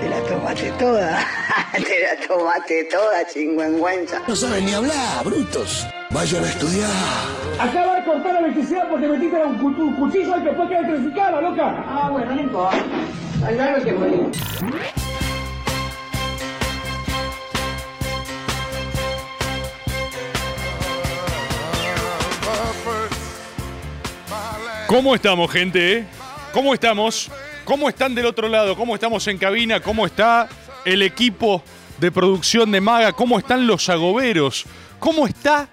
te la tomaste toda. te la tomaste toda, chingüengüenza. No saben ni hablar, brutos. Vayan a estudiar. Acaba de cortar la electricidad porque metiste un, cu- un cuchillo al que fue que electrificaba, loca. Ah, bueno, no importa. Al grano que morir. ¿Cómo estamos, gente? ¿Cómo estamos? ¿Cómo están del otro lado? ¿Cómo estamos en cabina? ¿Cómo está el equipo de producción de Maga? ¿Cómo están los agoberos? ¿Cómo está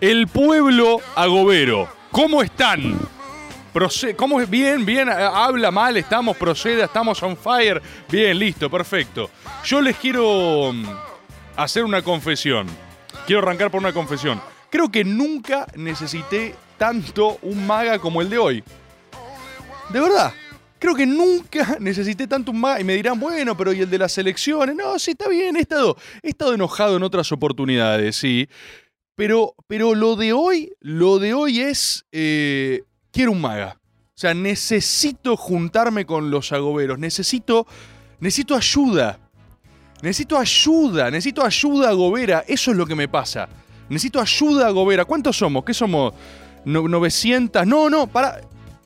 el pueblo agobero? ¿Cómo están? ¿Cómo es? Bien, bien, ha- habla mal, estamos, proceda, estamos on fire. Bien, listo, perfecto. Yo les quiero mm, hacer una confesión. Quiero arrancar por una confesión. Creo que nunca necesité tanto un maga como el de hoy. De verdad. Creo que nunca necesité tanto un maga. Y me dirán, bueno, pero ¿y el de las elecciones? No, sí, está bien. He estado, he estado enojado en otras oportunidades, sí. Pero, pero lo de hoy, lo de hoy es. eh, quiero un maga. O sea, necesito juntarme con los agoberos. Necesito. Necesito ayuda. Necesito ayuda. Necesito ayuda agobera. Eso es lo que me pasa. Necesito ayuda agobera. ¿Cuántos somos? ¿Qué somos? No- 900. No, no, para.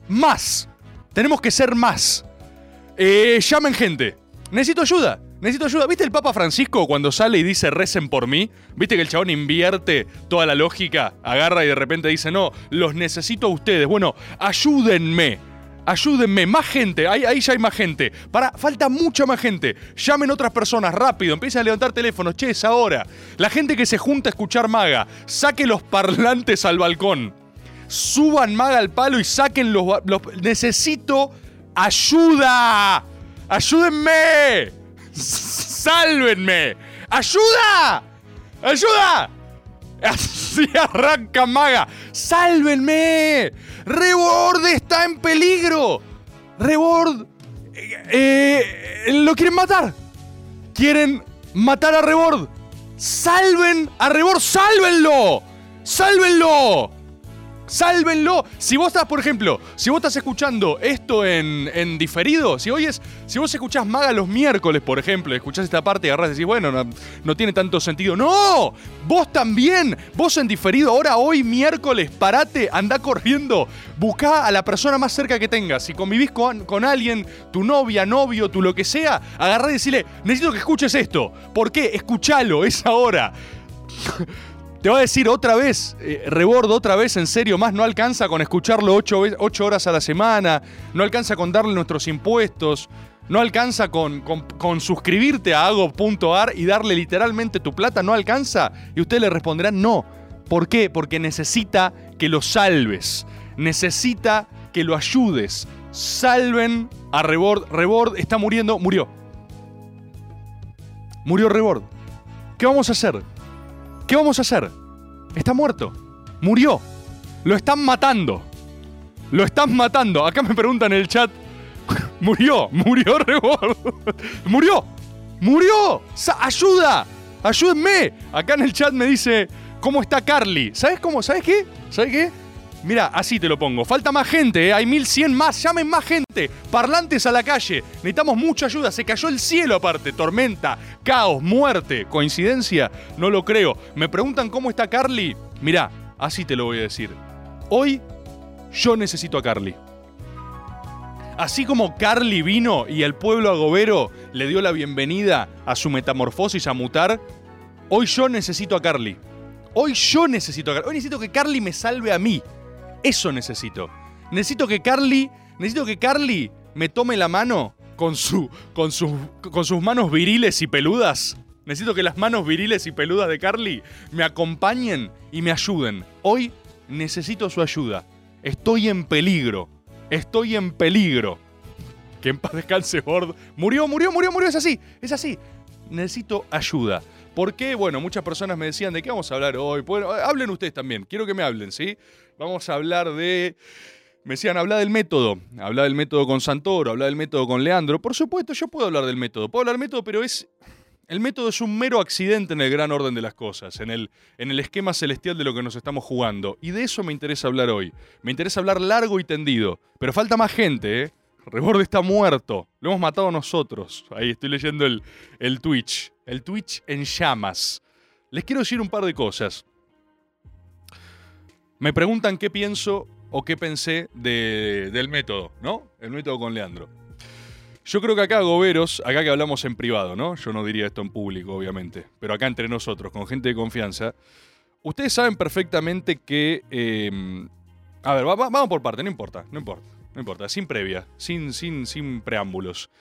Más. Tenemos que ser más. Eh, llamen gente. Necesito ayuda. Necesito ayuda. ¿Viste el Papa Francisco cuando sale y dice recen por mí? ¿Viste que el chabón invierte toda la lógica? Agarra y de repente dice, no, los necesito a ustedes. Bueno, ayúdenme. Ayúdenme. Más gente. Ahí, ahí ya hay más gente. Para, falta mucha más gente. Llamen otras personas rápido. Empiecen a levantar teléfonos. Che, es ahora. La gente que se junta a escuchar maga. Saque los parlantes al balcón suban maga al palo y saquen los, Necesito ayuda. Ayúdenme. Sálvenme. ¡Ayuda! ¡Ayuda! Así arranca maga. ¡Sálvenme! ¡Rebord está en peligro! ¡Rebord! eh, eh, ¿Lo quieren matar? quieren matar a Rebord. ¡Salven a Rebord! ¡Sálvenlo! ¡Sálvenlo! ¡Sálvenlo! Si vos estás, por ejemplo, si vos estás escuchando esto en, en diferido, si hoy es. Si vos escuchás Maga los miércoles, por ejemplo, escuchás esta parte y agarrás y decís, bueno, no, no tiene tanto sentido. ¡No! Vos también, vos en diferido, ahora hoy miércoles, parate, anda corriendo, buscá a la persona más cerca que tengas. Si convivís con, con alguien, tu novia, novio, tu lo que sea, agarrá y decirle, necesito que escuches esto. ¿Por qué? Escuchalo, es ahora. Te va a decir otra vez, eh, otra vez, en serio, más no alcanza con escucharlo ocho, ocho horas a la semana, no alcanza con darle nuestros impuestos, no alcanza con, con- suscribirte a ago.ar y darle literalmente tu plata, no alcanza. Y ustedes le responderán no. ¿Por qué? Porque necesita que lo salves, necesita que lo ayudes. Salven a Rebord. Rebord está muriendo, murió. Murió Rebord. ¿Qué vamos a hacer? ¿Qué vamos a hacer? Está muerto. Murió. Lo están matando. Lo están matando. Acá me preguntan en el chat. Murió, murió Rebord. Murió. Murió. Ayuda. Ayúdenme. Acá en el chat me dice, ¿cómo está Carly? ¿Sabes cómo? ¿Sabes qué? ¿Sabes qué? Mira, así te lo pongo. Falta más gente, ¿eh? hay 1100 más. Llamen más gente. Parlantes a la calle. Necesitamos mucha ayuda. Se cayó el cielo aparte. Tormenta, caos, muerte. ¿Coincidencia? No lo creo. Me preguntan cómo está Carly. Mira, así te lo voy a decir. Hoy yo necesito a Carly. Así como Carly vino y el pueblo agobero le dio la bienvenida a su metamorfosis a mutar, hoy yo necesito a Carly. Hoy yo necesito a Carly. Hoy necesito que Carly me salve a mí. Eso necesito. Necesito que Carly, necesito que Carly me tome la mano con, su, con, sus- con sus manos viriles y peludas. Necesito que las manos viriles y peludas de Carly me acompañen y me ayuden. Hoy necesito su ayuda. Estoy en peligro. Estoy en peligro. Que en paz descanse Bord. Murió, murió, murió, murió. Es así, es así. necesito ayuda. ¿Por qué? Bueno, muchas personas me decían, ¿de qué vamos a hablar hoy? Bueno, hablen ustedes también, quiero que me hablen, ¿sí? Vamos a hablar de... Me decían, habla del método, habla del método con Santoro, habla del método con Leandro. Por supuesto, yo puedo hablar del método, puedo hablar del método, pero es... El método es un mero accidente en el gran orden de las cosas, en el, en el esquema celestial de lo que nos estamos jugando. Y de eso me interesa hablar hoy. Me interesa hablar largo y tendido. Pero falta más gente, ¿eh? Reborde está muerto. Lo hemos matado nosotros. Ahí estoy leyendo el, el Twitch. El Twitch en llamas. Les quiero decir un par de cosas. Me preguntan qué pienso o qué pensé de- del método, ¿no? El método con Leandro. Yo creo que acá, Goberos, acá que hablamos en privado, ¿no? Yo no diría esto en público, obviamente, pero acá entre nosotros, con gente de confianza, ustedes saben perfectamente que... eh, a ver, va- vamos por parte, no importa, no importa, no importa, sin previa, sin, sin, sin preámbulos.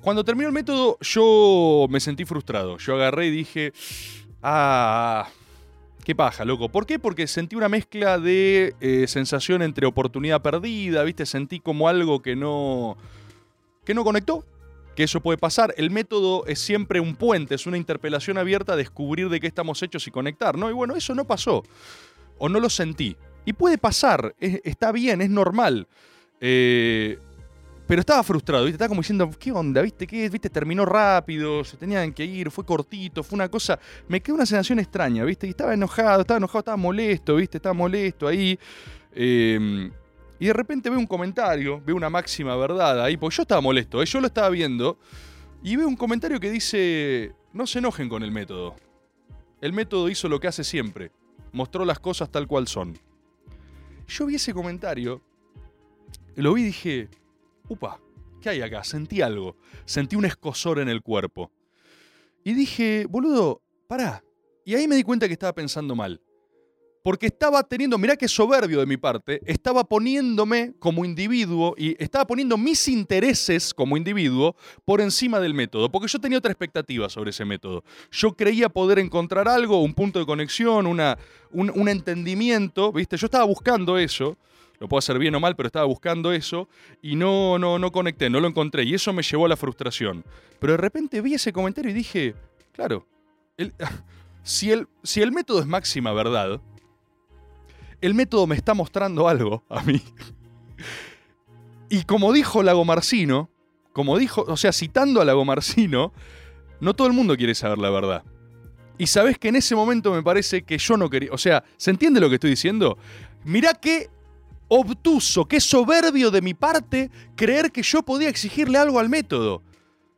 Cuando terminó el método, yo me sentí frustrado. Yo agarré y dije, ah, qué paja, loco. ¿Por qué? Porque sentí una mezcla de eh, sensación entre oportunidad perdida, ¿viste? Sentí como algo que no, que no conectó. Que eso puede pasar. El método es siempre un puente, es una interpelación abierta a descubrir de qué estamos hechos y conectar, ¿no? Y bueno, eso no pasó. O no lo sentí. Y puede pasar, es- está bien, es normal. Eh, pero estaba frustrado, ¿viste? Estaba como diciendo, ¿qué onda? ¿Viste? ¿Qué? ¿Viste? Terminó rápido, se tenían que ir, fue cortito, fue una cosa. Me quedó una sensación extraña, ¿viste? Y estaba enojado, estaba enojado, estaba molesto, ¿viste? Estaba molesto ahí. Eh, y de repente veo un comentario, veo una máxima verdad ahí, porque yo estaba molesto, ¿eh? yo lo estaba viendo. Y veo un comentario que dice: No se enojen con el método. El método hizo lo que hace siempre, mostró las cosas tal cual son. Yo vi ese comentario, lo vi y dije: upa, ¿qué hay acá? Sentí algo. Sentí un escosor en el cuerpo. Y dije, boludo, pará. Y ahí me di cuenta que estaba pensando mal. Porque estaba teniendo, mirá qué soberbio de mi parte, estaba poniéndome como individuo y estaba poniendo mis intereses como individuo por encima del método, porque yo tenía otra expectativa sobre ese método. Yo creía poder encontrar algo, un punto de conexión, una, un, un entendimiento, ¿viste? Yo estaba buscando eso, lo puedo hacer bien o mal, pero estaba buscando eso y no, no, no conecté, no lo encontré y eso me llevó a la frustración. Pero de repente vi ese comentario y dije, claro, si, el, si el método es máxima verdad, el método me está mostrando algo a mí. Y como dijo Lagomarcino, como dijo, o sea, citando a Lagomarcino, no todo el mundo quiere saber la verdad. Y sabes que en ese momento me parece que yo no quería, o sea, ¿se entiende lo que estoy diciendo? Mirá qué obtuso, qué soberbio de mi parte creer que yo podía exigirle algo al método.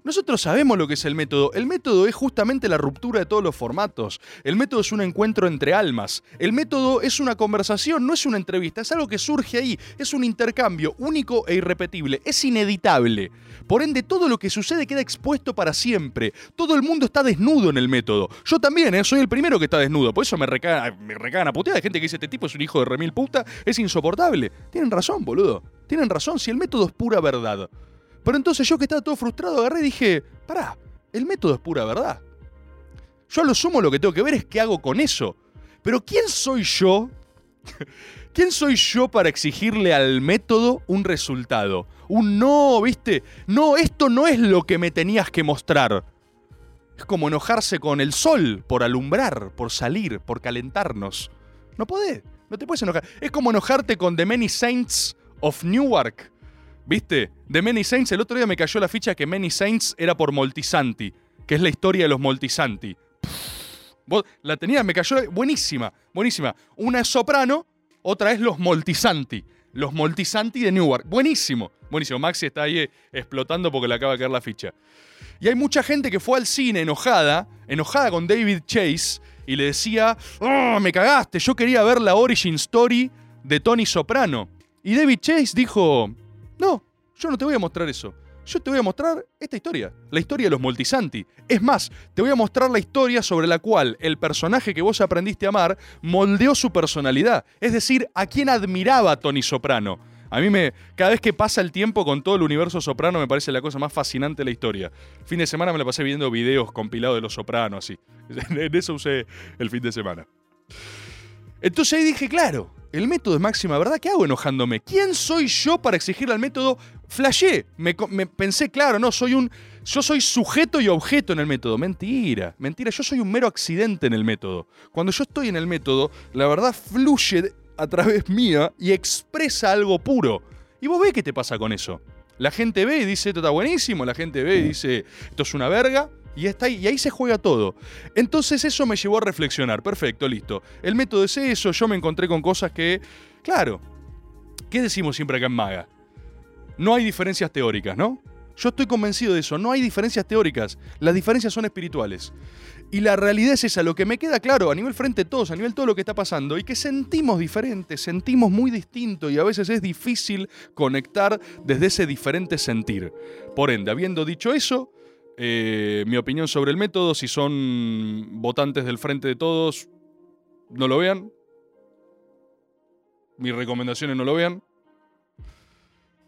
Nosotros sabemos lo que es el método. El método es justamente la ruptura de todos los formatos. El método es un encuentro entre almas. El método es una conversación, no es una entrevista. Es algo que surge ahí. Es un intercambio único e irrepetible. Es ineditable. Por ende, todo lo que sucede queda expuesto para siempre. Todo el mundo está desnudo en el método. Yo también, ¿eh? soy el primero que está desnudo. Por eso me recagan, me a puteada. Hay gente que dice, este tipo es un hijo de remil puta. Es insoportable. Tienen razón, boludo. Tienen razón si el método es pura verdad. Pero entonces yo que estaba todo frustrado agarré y dije, pará, el método es pura verdad. Yo a lo sumo lo que tengo que ver es qué hago con eso. Pero ¿quién soy yo? ¿Quién soy yo para exigirle al método un resultado? Un no, ¿viste? No, esto no es lo que me tenías que mostrar. Es como enojarse con el sol por alumbrar, por salir, por calentarnos. No podés, no te puedes enojar. Es como enojarte con The Many Saints of Newark. ¿Viste? De Many Saints, el otro día me cayó la ficha que Many Saints era por Moltisanti, que es la historia de los Moltisanti. La tenías, me cayó buenísima, buenísima. Una es soprano, otra es los Moltisanti. Los Moltisanti de Newark. Buenísimo, buenísimo. Maxi está ahí eh, explotando porque le acaba de caer la ficha. Y hay mucha gente que fue al cine enojada, enojada con David Chase, y le decía, "Oh, me cagaste, yo quería ver la origin story de Tony Soprano. Y David Chase dijo, no, yo no te voy a mostrar eso. Yo te voy a mostrar esta historia, la historia de los Moltisanti. Es más, te voy a mostrar la historia sobre la cual el personaje que vos aprendiste a amar moldeó su personalidad. Es decir, a quien admiraba Tony Soprano. A mí me. Cada vez que pasa el tiempo con todo el universo soprano me parece la cosa más fascinante de la historia. Fin de semana me la pasé viendo videos compilados de los sopranos, así. En eso usé el fin de semana. Entonces ahí dije, claro, el método es máxima verdad. ¿Qué hago enojándome? ¿Quién soy yo para exigirle al método? Flashé. Me, me pensé, claro, no, soy un, yo soy sujeto y objeto en el método. Mentira, mentira, yo soy un mero accidente en el método. Cuando yo estoy en el método, la verdad fluye a través mía y expresa algo puro. Y vos ves qué te pasa con eso. La gente ve y dice, esto está buenísimo, la gente ve y dice, esto es una verga, y, está ahí, y ahí se juega todo. Entonces eso me llevó a reflexionar. Perfecto, listo. El método es eso, yo me encontré con cosas que, claro, ¿qué decimos siempre acá en Maga? No hay diferencias teóricas, ¿no? Yo estoy convencido de eso, no hay diferencias teóricas, las diferencias son espirituales. Y la realidad es esa, lo que me queda claro a nivel frente de todos, a nivel todo lo que está pasando, y que sentimos diferente, sentimos muy distinto y a veces es difícil conectar desde ese diferente sentir. Por ende, habiendo dicho eso, eh, mi opinión sobre el método, si son votantes del frente de todos, no lo vean. Mis recomendaciones no lo vean.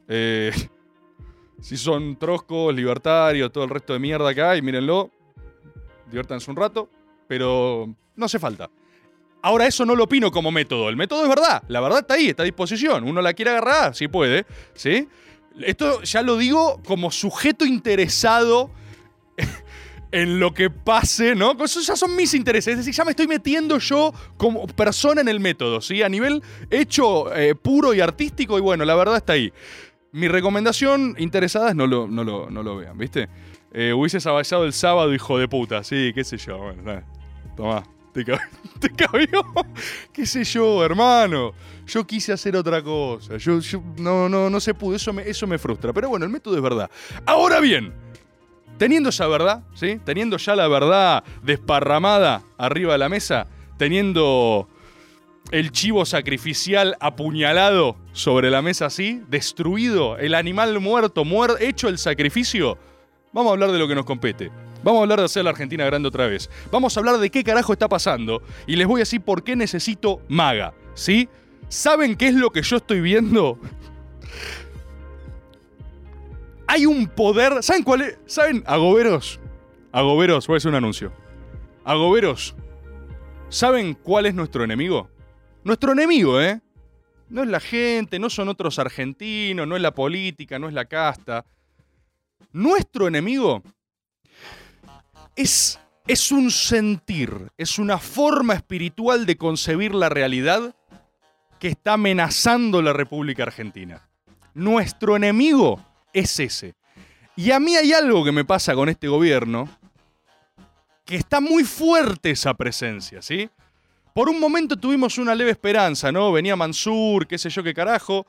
Eh, si son troscos, libertarios, todo el resto de mierda acá, y mírenlo, diviértanse un rato, pero no hace falta. Ahora eso no lo opino como método, el método es verdad, la verdad está ahí, está a disposición, uno la quiere agarrar, si puede, ¿sí? Esto ya lo digo como sujeto interesado en lo que pase, ¿no? Esos ya son mis intereses, es decir, ya me estoy metiendo yo como persona en el método, ¿sí? A nivel hecho eh, puro y artístico, y bueno, la verdad está ahí. Mi recomendación, interesadas, no lo, no lo, no lo vean, ¿viste? Eh, hubieses el sábado, hijo de puta, sí, qué sé yo, bueno, nada. Tomá, te, te cabió. qué sé yo, hermano. Yo quise hacer otra cosa. Yo- no, no, no se pudo, eso me, eso me frustra. Pero bueno, el método es verdad. Ahora bien, teniendo esa verdad, ¿sí? Teniendo ya la verdad desparramada arriba de la mesa, teniendo el chivo sacrificial apuñalado sobre la mesa así, destruido, el animal muerto, muer- hecho el sacrificio, vamos a hablar de lo que nos compete. Vamos a hablar de hacer la Argentina grande otra vez. Vamos a hablar de qué carajo está pasando y les voy a decir por qué necesito maga, ¿sí? ¿Saben qué es lo que yo estoy viendo? Hay un poder. ¿Saben cuál es? ¿Saben? Agoberos. Agoberos, voy a hacer un anuncio. Agoberos. ¿Saben cuál es nuestro enemigo? Nuestro enemigo, ¿eh? No es la gente, no son otros argentinos, no es la política, no es la casta. Nuestro enemigo es, es un sentir, es una forma espiritual de concebir la realidad que está amenazando la República Argentina. Nuestro enemigo es ese. Y a mí hay algo que me pasa con este gobierno, que está muy fuerte esa presencia, ¿sí? Por un momento tuvimos una leve esperanza, ¿no? Venía Mansur, qué sé yo qué carajo.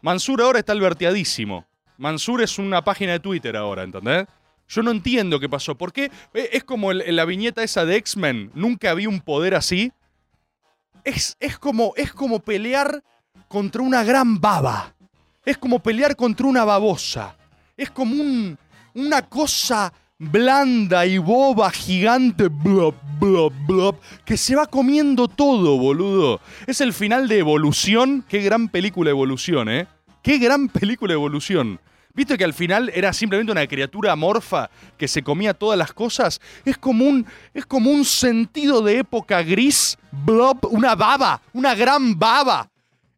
Mansur ahora está alberteadísimo. Mansur es una página de Twitter ahora, ¿entendés? Yo no entiendo qué pasó. ¿Por qué? Eh, Es como la viñeta esa de X-Men. Nunca vi un poder así. Es, es, como, es como pelear contra una gran baba. Es como pelear contra una babosa. Es como un, una cosa blanda y boba, gigante, blob, blob, blob, que se va comiendo todo, boludo. Es el final de Evolución. Qué gran película Evolución, ¿eh? Qué gran película Evolución. ¿Viste que al final era simplemente una criatura amorfa que se comía todas las cosas? Es como un, es como un sentido de época gris, blob, una baba, una gran baba.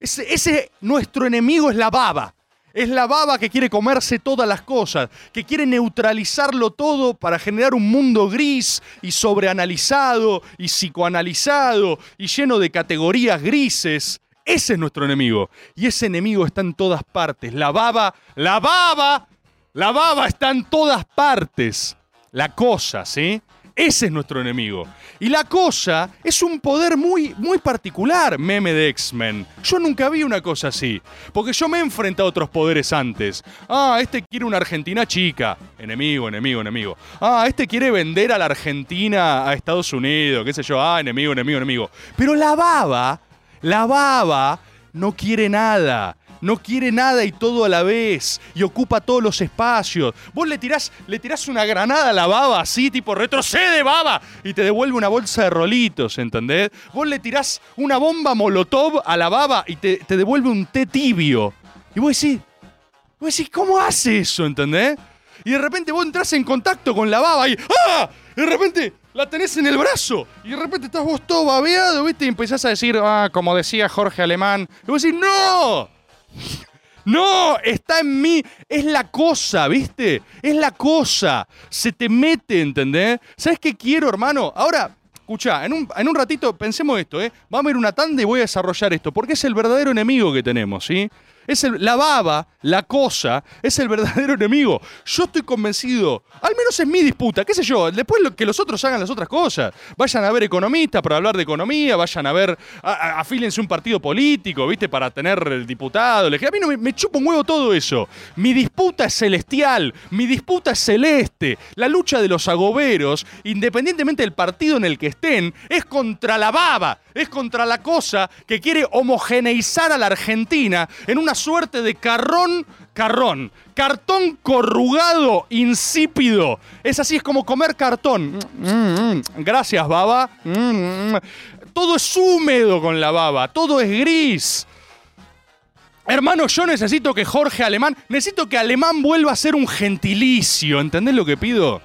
Ese, ese nuestro enemigo es la baba. Es la baba que quiere comerse todas las cosas, que quiere neutralizarlo todo para generar un mundo gris y sobreanalizado y psicoanalizado y lleno de categorías grises. Ese es nuestro enemigo. Y ese enemigo está en todas partes. La baba, la baba, la baba está en todas partes. La cosa, ¿sí? Ese es nuestro enemigo. Y la cosa es un poder muy, muy particular, meme de X-Men. Yo nunca vi una cosa así. Porque yo me he enfrentado a otros poderes antes. Ah, este quiere una Argentina chica. Enemigo, enemigo, enemigo. Ah, este quiere vender a la Argentina a Estados Unidos. Qué sé yo. Ah, enemigo, enemigo, enemigo. Pero la baba, la baba no quiere nada. No quiere nada y todo a la vez. Y ocupa todos los espacios. Vos le tirás, le tirás una granada a la baba así, tipo retrocede baba. Y te devuelve una bolsa de rolitos, ¿entendés? Vos le tirás una bomba molotov a la baba y te, te devuelve un té tibio. Y vos decís, vos decís, ¿cómo hace eso, entendés? Y de repente vos entras en contacto con la baba y ¡ah! Y de repente la tenés en el brazo. Y de repente estás vos todo babeado, ¿viste? Y empezás a decir, ah, como decía Jorge Alemán. Y vos decís, ¡no! No, está en mí. Es la cosa, ¿viste? Es la cosa. Se te mete, ¿entendés? ¿Sabes qué quiero, hermano? Ahora, escucha, en un, en un ratito pensemos esto, ¿eh? Vamos a ir una tanda y voy a desarrollar esto, porque es el verdadero enemigo que tenemos, ¿sí? Es el- la baba, la cosa, es el verdadero enemigo. Yo estoy convencido, al menos es mi disputa, qué sé yo, después lo- que los otros hagan las otras cosas. Vayan a ver economistas para hablar de economía, vayan a ver, a- a- un partido político, ¿viste? Para tener el diputado. A mí no me, me chupa un huevo todo eso. Mi disputa es celestial, mi disputa es celeste. La lucha de los agoberos, independientemente del partido en el que estén, es contra la baba, es contra la cosa que quiere homogeneizar a la Argentina en una suerte de carrón, carrón, cartón corrugado, insípido. Es así, es como comer cartón. Mm, mm, Gracias, baba. Mm, mm. Todo es húmedo con la baba, todo es gris. Hermano, yo necesito que Jorge Alemán, necesito que Alemán vuelva a ser un gentilicio, ¿entendés lo que pido?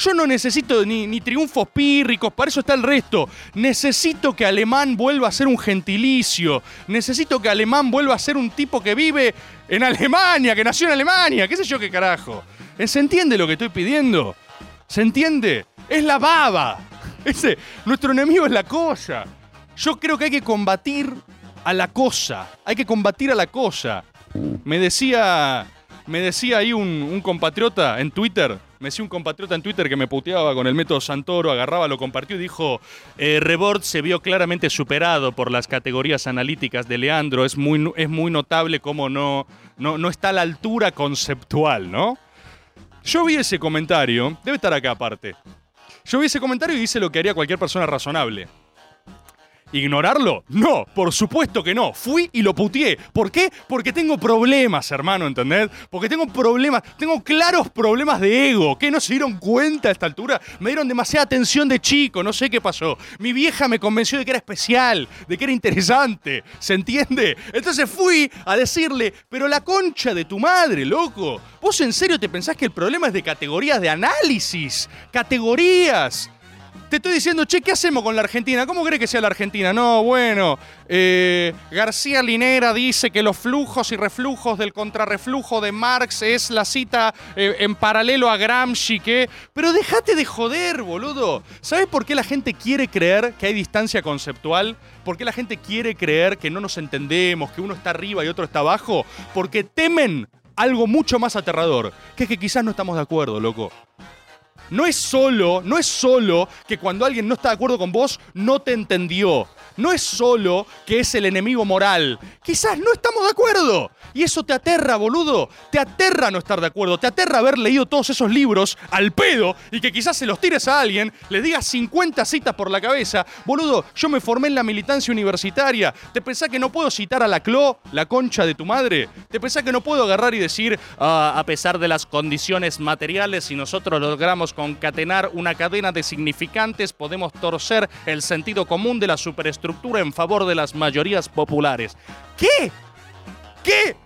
Yo no necesito ni, triunfos pírricos, para eso está el resto. Necesito que Alemán vuelva a ser un gentilicio. Necesito que Alemán vuelva a ser un tipo que vive en Alemania, que nació en Alemania, qué sé yo qué carajo. Eh, ¿Se entiende lo que estoy pidiendo? ¿Se entiende? Es la baba. Ese, nuestro enemigo es la cosa. Yo creo que hay que combatir a la cosa. Hay que combatir a la cosa. Me decía. Me decía ahí un compatriota en Twitter. Me decía un compatriota en Twitter que me puteaba con el método Santoro, agarraba, lo compartió y dijo: eh, Rebord se vio claramente superado por las categorías analíticas de Leandro. Es muy, es muy notable cómo no, no, no está a la altura conceptual, ¿no? Yo vi ese comentario, debe estar acá aparte. Yo vi ese comentario y hice lo que haría cualquier persona razonable. ¿Ignorarlo? No, por supuesto que no. Fui y lo puteé. ¿Por qué? Porque tengo problemas, hermano, ¿entendés? Porque tengo problemas, tengo claros problemas de ego. ¿Qué no se dieron cuenta a esta altura? Me dieron demasiada atención de chico, no sé qué pasó. Mi vieja me convenció de que era especial, de que era interesante. ¿Se entiende? Entonces fui a decirle, pero la concha de tu madre, loco. ¿Vos en serio te pensás que el problema es de categorías de análisis? Categorías. Te estoy diciendo, che, ¿qué hacemos con la Argentina? ¿Cómo cree que sea la Argentina? No, bueno, eh, García Linera dice que los flujos y reflujos del contrarreflujo de Marx es la cita eh, en paralelo a Gramsci, que... Pero déjate de joder, boludo. ¿Sabes por qué la gente quiere creer que hay distancia conceptual? ¿Por qué la gente quiere creer que no nos entendemos, que uno está arriba y otro está abajo? Porque temen algo mucho más aterrador, que es que quizás no estamos de acuerdo, loco. No es solo, no es solo que cuando alguien no está de acuerdo con vos, no te entendió. No es solo que es el enemigo moral. Quizás no estamos de acuerdo. Y eso te aterra, boludo. Te aterra no estar de acuerdo. Te aterra haber leído todos esos libros al pedo y que quizás se los tires a alguien, le digas 50 citas por la cabeza. Boludo, yo me formé en la militancia universitaria. ¿Te pensás que no puedo citar a la Clo, la concha de tu madre? ¿Te pensás que no puedo agarrar y decir, "Ah, a pesar de las condiciones materiales, si nosotros logramos concatenar una cadena de significantes, podemos torcer el sentido común de la superestructura en favor de las mayorías populares? ¿Qué? ¿Qué?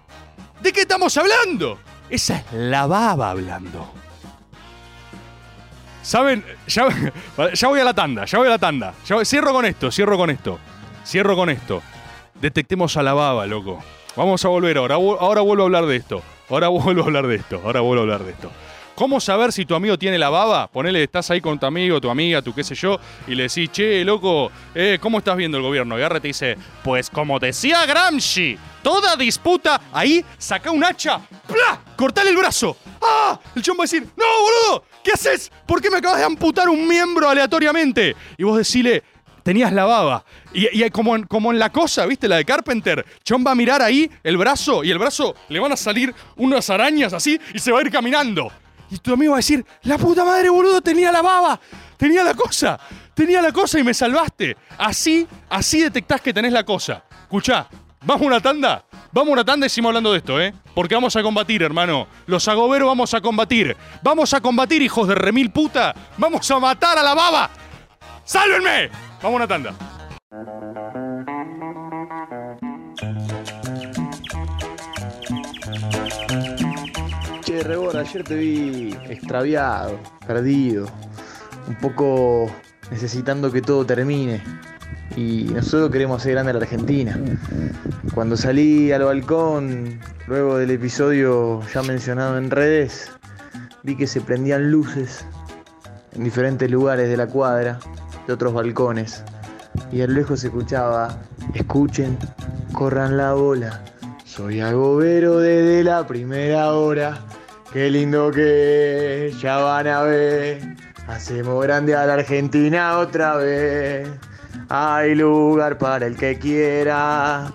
¿De qué estamos hablando? Esa es la baba hablando. ¿Saben? Ya, ya voy a la tanda, ya voy a la tanda. Cierro con esto, cierro con esto. Cierro con esto. Detectemos a la baba, loco. Vamos a volver ahora. Ahora vuelvo a hablar de esto. Ahora vuelvo a hablar de esto. Ahora vuelvo a hablar de esto. ¿Cómo saber si tu amigo tiene la baba? Ponele, estás ahí con tu amigo, tu amiga, tu qué sé yo, y le decís, che, loco, eh, ¿cómo estás viendo el gobierno? Y te dice, pues como decía Gramsci, toda disputa, ahí saca un hacha, ¡plá! ¡Cortale el brazo! ¡Ah! El chon va a decir, ¡No, boludo! ¿Qué haces? ¿Por qué me acabas de amputar un miembro aleatoriamente? Y vos decile, tenías la baba. Y, y como, en, como en la cosa, ¿viste? La de Carpenter. Chon va a mirar ahí el brazo y el brazo le van a salir unas arañas así y se va a ir caminando. Y tu amigo va a decir, la puta madre, boludo, tenía la baba. Tenía la cosa. Tenía la cosa y me salvaste. Así, así detectás que tenés la cosa. Escuchá, ¿vamos a una tanda? Vamos a una tanda y hablando de esto, ¿eh? Porque vamos a combatir, hermano. Los agoberos vamos a combatir. Vamos a combatir, hijos de remil puta. Vamos a matar a la baba. ¡Sálvenme! Vamos a una tanda. Che, ayer te vi extraviado, perdido, un poco necesitando que todo termine. y nosotros queremos hacer grande a la Argentina. Cuando salí al balcón, luego del episodio ya mencionado en redes, vi que se prendían luces en diferentes lugares de la cuadra, de otros balcones, y a lo lejos se escuchaba, escuchen, corran la bola, soy agobero desde la primera hora, qué lindo que es, ya van a ver, hacemos grande a la Argentina otra vez. Hay lugar para el que quiera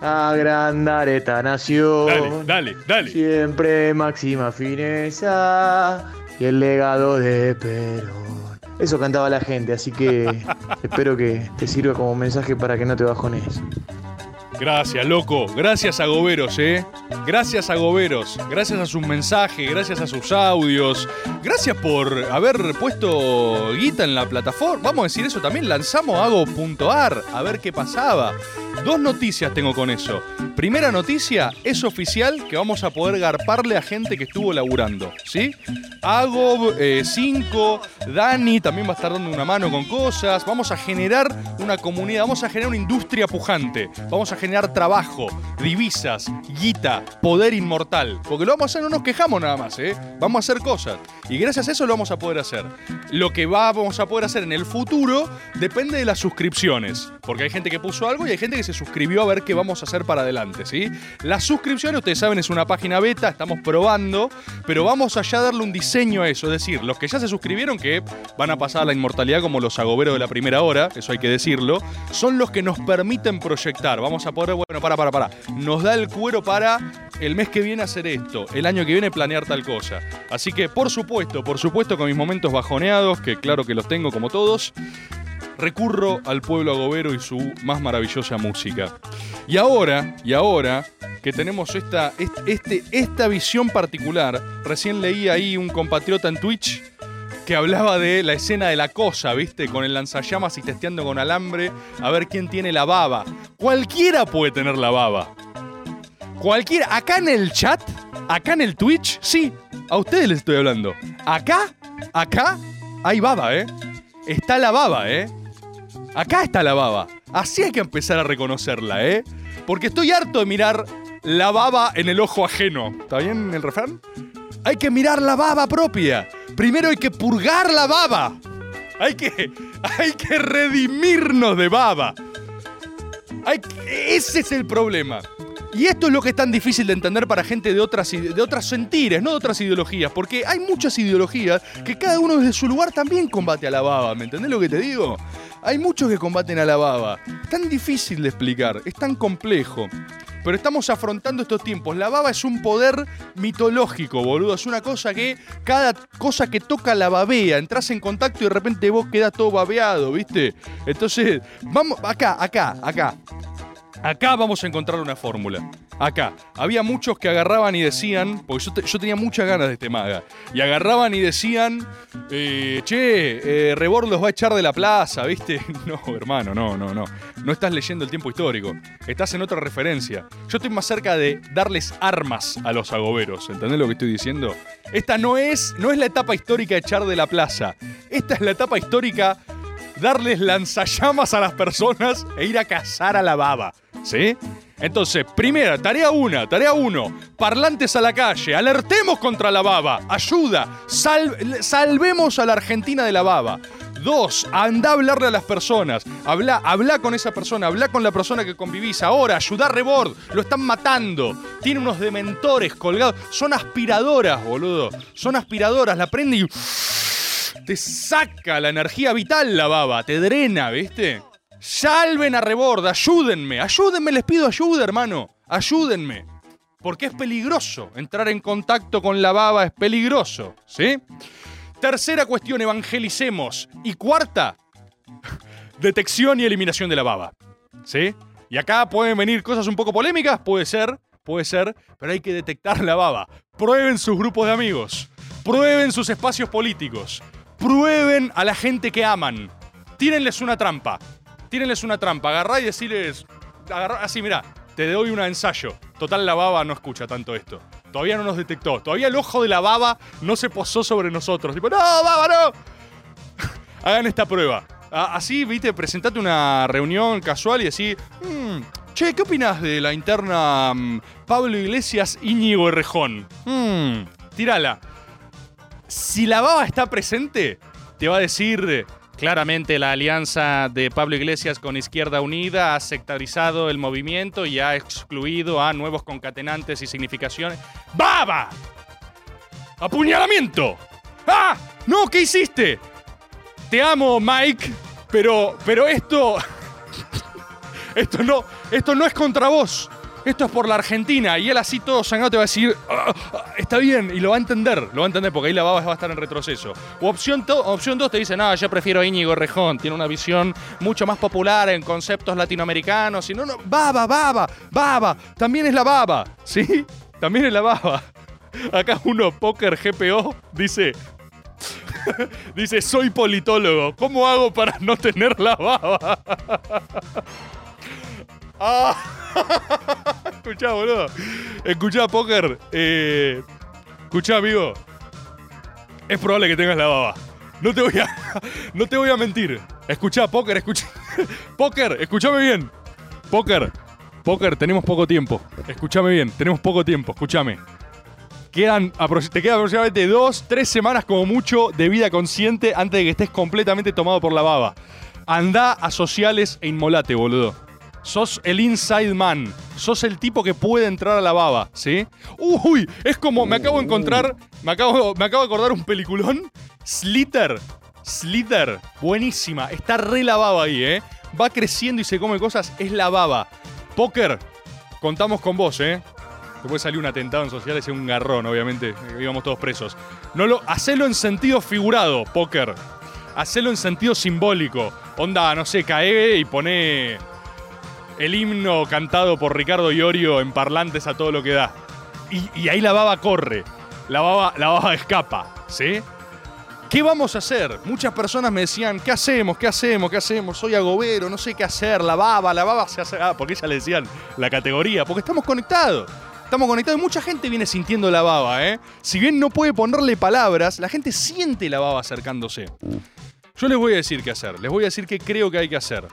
agrandar esta nación. Dale, dale, dale. Siempre máxima fineza y el legado de Perón. Eso cantaba la gente, así que espero que te sirva como mensaje para que no te bajones. Gracias, loco. Gracias a Goberos, ¿eh? Gracias a Goberos. Gracias a sus mensajes, gracias a sus audios. Gracias por haber puesto guita en la plataforma. Vamos a decir eso también. Lanzamos Hago.ar a ver qué pasaba. Dos noticias tengo con eso. Primera noticia, es oficial que vamos a poder garparle a gente que estuvo laburando, ¿sí? Hago, 5, Dani también va a estar dando una mano con cosas. Vamos a generar una comunidad, vamos a generar una industria pujante. Vamos a generar trabajo, divisas, guita, poder inmortal. Porque lo vamos a hacer, no nos quejamos nada más, ¿eh? Vamos a hacer cosas. Y gracias a eso lo vamos a poder hacer. Lo que vamos a poder hacer en el futuro depende de las suscripciones. Porque hay gente que puso algo y hay gente que se suscribió a ver qué vamos a hacer para adelante, ¿sí? Las suscripciones, ustedes saben, es una página beta, estamos probando, pero vamos allá a darle un diseño a eso. Es decir, los que ya se suscribieron, que van a pasar a la inmortalidad como los agoberos de la primera hora, eso hay que decirlo, son los que nos permiten proyectar. Vamos a poder, bueno, para, para, para. Nos da el cuero para el mes que viene hacer esto, el año que viene planear tal cosa. Así que, por supuesto, por supuesto, con mis momentos bajoneados, que claro que los tengo como todos, recurro al pueblo agobero y su más maravillosa música. Y ahora, y ahora que tenemos esta, este, esta visión particular, recién leí ahí un compatriota en Twitch que hablaba de la escena de la cosa, ¿viste? Con el lanzallamas y testeando con alambre a ver quién tiene la baba. Cualquiera puede tener la baba. Cualquiera. Acá en el chat, acá en el Twitch, sí, a ustedes les estoy hablando. Acá, acá, hay baba, ¿eh? Está la baba, ¿eh? Acá está la baba. Así hay que empezar a reconocerla, ¿eh? Porque estoy harto de mirar la baba en el ojo ajeno. ¿Está bien el refrán? Hay que mirar la baba propia. Primero hay que purgar la baba. Hay que, hay que redimirnos de baba. Ese es el problema. Y esto es lo que es tan difícil de entender para gente de otras, de otras sentires, no de otras ideologías, porque hay muchas ideologías que cada uno desde su lugar también combate a la baba, ¿me entendés lo que te digo? Hay muchos que combaten a la baba. Tan difícil de explicar, es tan complejo. Pero estamos afrontando estos tiempos. La baba es un poder mitológico, boludo. Es una cosa que cada cosa que toca la babea. Entras en contacto y de repente vos quedás todo babeado, ¿viste? Entonces, vamos, acá, acá, acá. Acá vamos a encontrar una fórmula. Acá. Había muchos que agarraban y decían, porque yo, tenía muchas ganas de este maga, y agarraban y decían, eh, che, eh, Rebord los va a echar de la plaza, ¿viste? No, hermano, no, no, no. No estás leyendo el tiempo histórico. Estás en otra referencia. Yo estoy más cerca de darles armas a los agoberos. ¿Entendés lo que estoy diciendo? Esta no es, no es la etapa histórica de echar de la plaza. Esta es la etapa histórica darles lanzallamas a las personas e ir a cazar a la baba. ¿Sí? Entonces, primera, tarea una, tarea uno, parlantes a la calle, alertemos contra la baba, ayuda, salvemos a la Argentina de la baba. Dos, anda a hablarle a las personas, habla, habla con esa persona, habla con la persona que convivís ahora, ayuda a Rebord, lo están matando, tiene unos dementores colgados, son aspiradoras, boludo, son aspiradoras, la prende y te saca la energía vital la baba, te drena, ¿viste? Salven a Rebord, ayúdenme, ayúdenme, les pido ayuda, hermano, ayúdenme. Porque es peligroso, entrar en contacto con la baba es peligroso, ¿sí? Tercera cuestión, evangelicemos. Y cuarta, detección y eliminación de la baba, ¿sí? Y acá pueden venir cosas un poco polémicas, puede ser, puede ser, pero hay que detectar la baba. Prueben sus grupos de amigos, prueben sus espacios políticos, prueben a la gente que aman. Tírenles una trampa, tírenles una trampa, agarrá y decirles, agarrá, así, mira, te doy un ensayo. Total, la baba no escucha tanto esto. Todavía no nos detectó. Todavía el ojo de la baba no se posó sobre nosotros. Tipo, no, baba, no. Hagan esta prueba. Así, viste, presentate una reunión casual y así. "Mm, che, ¿qué opinas de la interna mm, Pablo Iglesias Íñigo Errejón? Mm, tírala. Si la baba está presente, te va a decir. Claramente la alianza de Pablo Iglesias con Izquierda Unida ha sectarizado el movimiento y ha excluido a nuevos concatenantes y significaciones. ¡Baba! ¡Apuñalamiento! ¡Ah! ¡No! ¿Qué hiciste? Te amo, Mike, pero, pero esto. Esto no, esto no es contra vos. Esto es por la Argentina. Y él así todo sangrado te va a decir, "Ah, ah, está bien, y lo va a entender. Lo va a entender porque ahí la baba va a estar en retroceso. O opción 2 opción te dice, no, yo prefiero Íñigo Rejón. Tiene una visión mucho más popular en conceptos latinoamericanos. Y no, no, baba, baba, baba. También es la baba, ¿sí? También es la baba. Acá uno, Poker GPO, dice, Dice, soy politólogo. ¿Cómo hago para no tener la baba? Ah. Escuchá, boludo. Escuchá, póker. Eh, escuchá, amigo. Es probable que tengas la baba. No te voy a, no te voy a mentir. Escuchá, póker, escuchá. Póker, escúchame bien. Póker, póker, tenemos poco tiempo. Escúchame bien, tenemos poco tiempo. Escúchame. Quedan, te quedan aproximadamente dos, tres semanas como mucho de vida consciente antes de que estés completamente tomado por la baba. Andá a sociales e inmolate, boludo. Sos el inside man. Sos el tipo que puede entrar a la baba, ¿sí? Uy, es como, me acabo de encontrar, me acabo, me acabo de acordar un peliculón. Slither. Slither. Buenísima. Está re la baba ahí, ¿eh? Va creciendo y se come cosas. Es la baba. Poker. Contamos con vos, ¿eh? Te puede salir un atentado en sociales y un garrón, obviamente. eh, Íbamos todos presos. No lo, hacelo en sentido figurado, póker. Hacelo en sentido simbólico. Onda, no sé, cae y pone el himno cantado por Ricardo Iorio en parlantes a todo lo que da. Y, ahí la baba corre. La baba, la baba escapa, ¿sí? ¿Qué vamos a hacer? Muchas personas me decían, ¿qué hacemos? ¿Qué hacemos? ¿Qué hacemos? Soy agobero, no sé qué hacer. La baba, la baba se hace. Ah, porque ella le decían la categoría, porque estamos conectados. Estamos conectados y mucha gente viene sintiendo la baba, ¿eh? Si bien no puede ponerle palabras, la gente siente la baba acercándose. Yo les voy a decir qué hacer, les voy a decir qué creo que hay que hacer.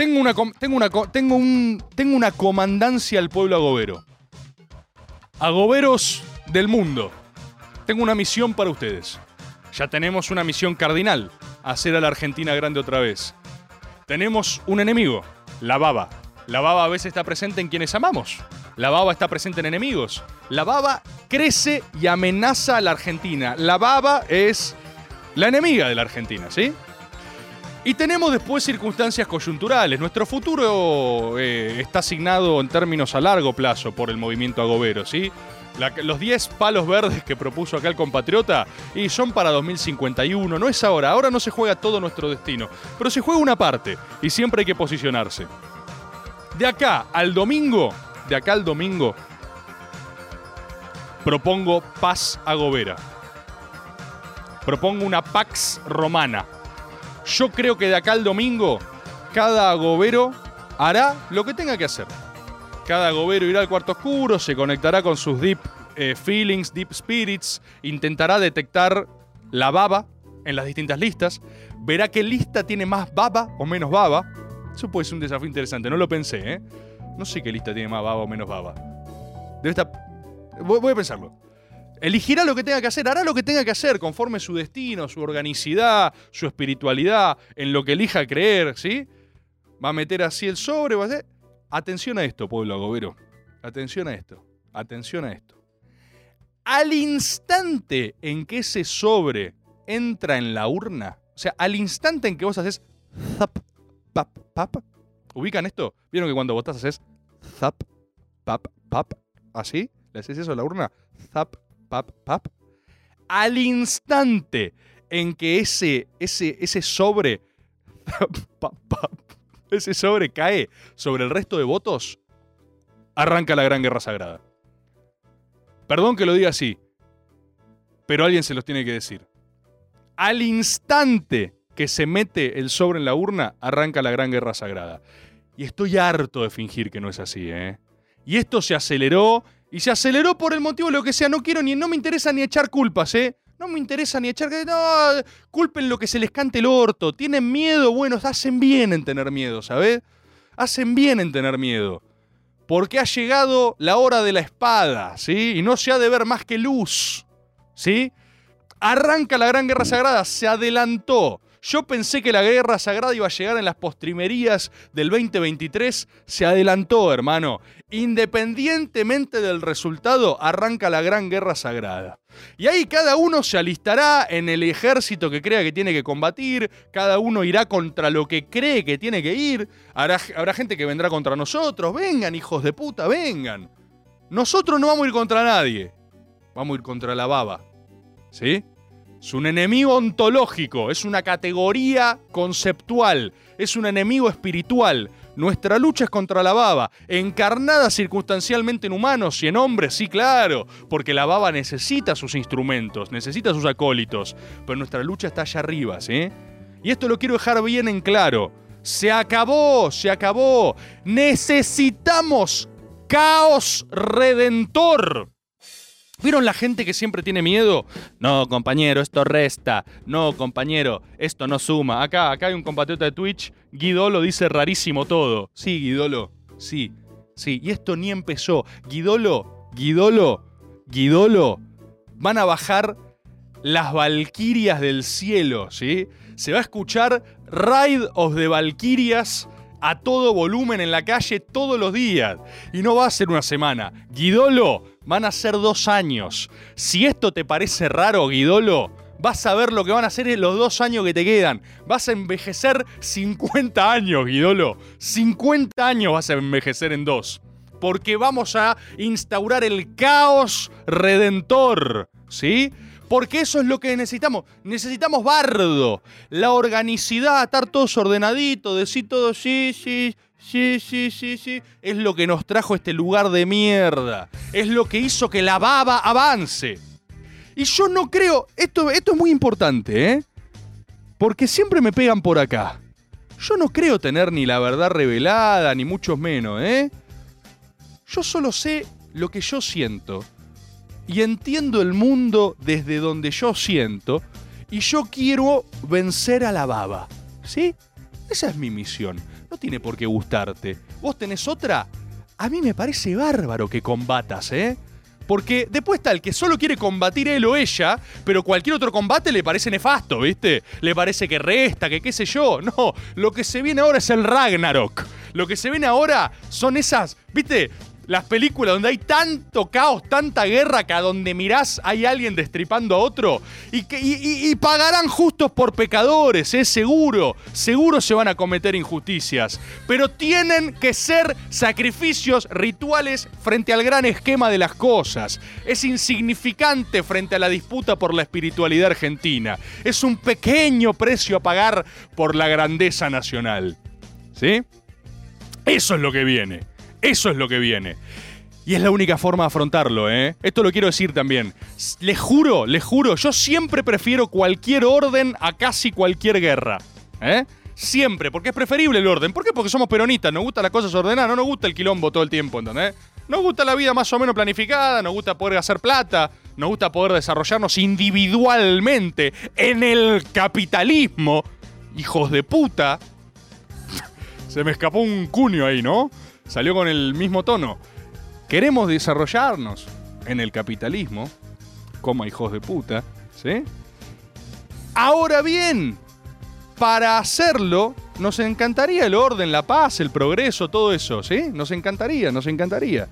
Tengo una, tengo una, tengo un, tengo una comandancia al pueblo agobero. Agoberos del mundo. Tengo una misión para ustedes. Ya tenemos una misión cardinal, hacer a la Argentina grande otra vez. Tenemos un enemigo, la baba. La baba a veces está presente en quienes amamos. La baba está presente en enemigos. La baba crece y amenaza a la Argentina. La baba es la enemiga de la Argentina, ¿sí? Y tenemos después circunstancias coyunturales. Nuestro futuro eh, está asignado en términos a largo plazo por el movimiento agobero, ¿sí? Los 10 palos verdes que propuso acá el compatriota y son para 2051, no es ahora, ahora no se juega todo nuestro destino, pero se juega una parte y siempre hay que posicionarse. De acá al domingo, de acá al domingo, propongo paz agobera. Propongo una pax romana. Yo creo que de acá al domingo, cada agobero hará lo que tenga que hacer. Cada agobero irá al cuarto oscuro, se conectará con sus deep eh, feelings, deep spirits, intentará detectar la baba en las distintas listas, verá qué lista tiene más baba o menos baba. Eso puede ser un desafío interesante, no lo pensé, ¿eh? No sé qué lista tiene más baba o menos baba. Debe estar... Voy, a pensarlo. Elegirá lo que tenga que hacer, hará lo que tenga que hacer conforme su destino, su organicidad, su espiritualidad, en lo que elija creer, ¿sí? Va a meter así el sobre, va a hacer... Atención a esto, pueblo agobero. Atención a esto. Atención a esto. Al instante en que ese sobre entra en la urna, o sea, al instante en que vos haces zap, pap, pap, ¿ubican esto? ¿Vieron que cuando votás haces zap, pap, pap? ¿Así? ¿Le haces eso a la urna? Zap, pap, pap. Al instante en que ese, ese, ese sobre, pap, pap, ese sobre cae sobre el resto de votos, arranca la gran guerra sagrada. Perdón que lo diga así, pero alguien se los tiene que decir. Al instante que se mete el sobre en la urna, arranca la gran guerra sagrada. Y estoy harto de fingir que no es así, ¿eh? Y esto se aceleró, y se aceleró por el motivo de lo que sea. No quiero ni, no me interesa ni echar culpas, ¿eh? No me interesa ni echar. No, culpen lo que se les cante el orto. Tienen miedo, bueno, hacen bien en tener miedo, ¿sabes? Hacen bien en tener miedo. Porque ha llegado la hora de la espada, ¿sí? Y no se ha de ver más que luz, ¿sí? Arranca la Gran Guerra Sagrada, se adelantó. Yo pensé que la Guerra Sagrada iba a llegar en las postrimerías del 2023, se adelantó, hermano. Independientemente del resultado, arranca la Gran Guerra Sagrada. Y ahí cada uno se alistará en el ejército que crea que tiene que combatir, cada uno irá contra lo que cree que tiene que ir, habrá, gente que vendrá contra nosotros, vengan hijos de puta, vengan. Nosotros no vamos a ir contra nadie, vamos a ir contra la baba. ¿Sí? Es un enemigo ontológico, es una categoría conceptual, es un enemigo espiritual. Nuestra lucha es contra la baba, encarnada circunstancialmente en humanos y en hombres, sí, claro, porque la baba necesita sus instrumentos, necesita sus acólitos, pero nuestra lucha está allá arriba, ¿sí? Y esto lo quiero dejar bien en claro. Se acabó, se acabó. Necesitamos caos redentor. ¿Vieron la gente que siempre tiene miedo? No, compañero, esto resta. No, compañero, esto no suma. Acá, acá hay un compatriota de Twitch. Guidolo dice rarísimo todo. Sí, Guidolo. Sí, sí. Y esto ni empezó. Guidolo, Guidolo, Guidolo. Van a bajar las Valquirias del cielo, ¿sí? Se va a escuchar Raid of the Valquirias a todo volumen en la calle todos los días. Y no va a ser una semana. Guidolo, van a ser dos años. Si esto te parece raro, Guidolo, vas a ver lo que van a hacer en los dos años que te quedan. Vas a envejecer 50 años, Guidolo. 50 años vas a envejecer en dos. Porque vamos a instaurar el caos redentor. ¿Sí? Porque eso es lo que necesitamos. Necesitamos bardo. La organicidad, estar todos ordenaditos, decir todo sí, sí, sí, sí, sí, sí. Es lo que nos trajo este lugar de mierda. Es lo que hizo que la baba avance. Y yo no creo. Esto, esto es muy importante, ¿eh? Porque siempre me pegan por acá. Yo no creo tener ni la verdad revelada, ni mucho menos, ¿eh? Yo solo sé lo que yo siento y entiendo el mundo desde donde yo siento y yo quiero vencer a la baba. ¿Sí? Esa es mi misión. No tiene por qué gustarte. ¿Vos tenés otra? A mí me parece bárbaro que combatas, ¿eh? Porque después está el que solo quiere combatir él o ella, pero cualquier otro combate le parece nefasto, ¿viste? Le parece que resta, que qué sé yo. No, lo que se viene ahora es el Ragnarok. Lo que se viene ahora son esas, ¿viste? Las películas donde hay tanto caos, tanta guerra que a donde mirás hay alguien destripando a otro y, que, y, pagarán justos por pecadores, es seguro, seguro se van a cometer injusticias, pero tienen que ser sacrificios rituales frente al gran esquema de las cosas. Es insignificante frente a la disputa por la espiritualidad argentina. Es un pequeño precio a pagar por la grandeza nacional. ¿Sí? Eso es lo que viene. Eso es lo que viene. Y es la única forma de afrontarlo, ¿eh? Esto lo quiero decir también. Les juro, les juro, yo siempre prefiero cualquier orden a casi cualquier guerra. ¿Eh? Siempre, porque es preferible el orden. ¿Por qué? Porque somos peronistas, nos gustan las cosas ordenadas, no nos gusta el quilombo todo el tiempo, ¿entendés? Nos gusta la vida más o menos planificada, nos gusta poder hacer plata, nos gusta poder desarrollarnos individualmente en el capitalismo. Hijos de puta. Se me escapó un cuño ahí, ¿no? Salió con el mismo tono. Queremos desarrollarnos en el capitalismo, como hijos de puta, ¿sí? Ahora bien, para hacerlo, nos encantaría el orden, la paz, el progreso, todo eso, ¿sí? Nos encantaría, nos encantaría.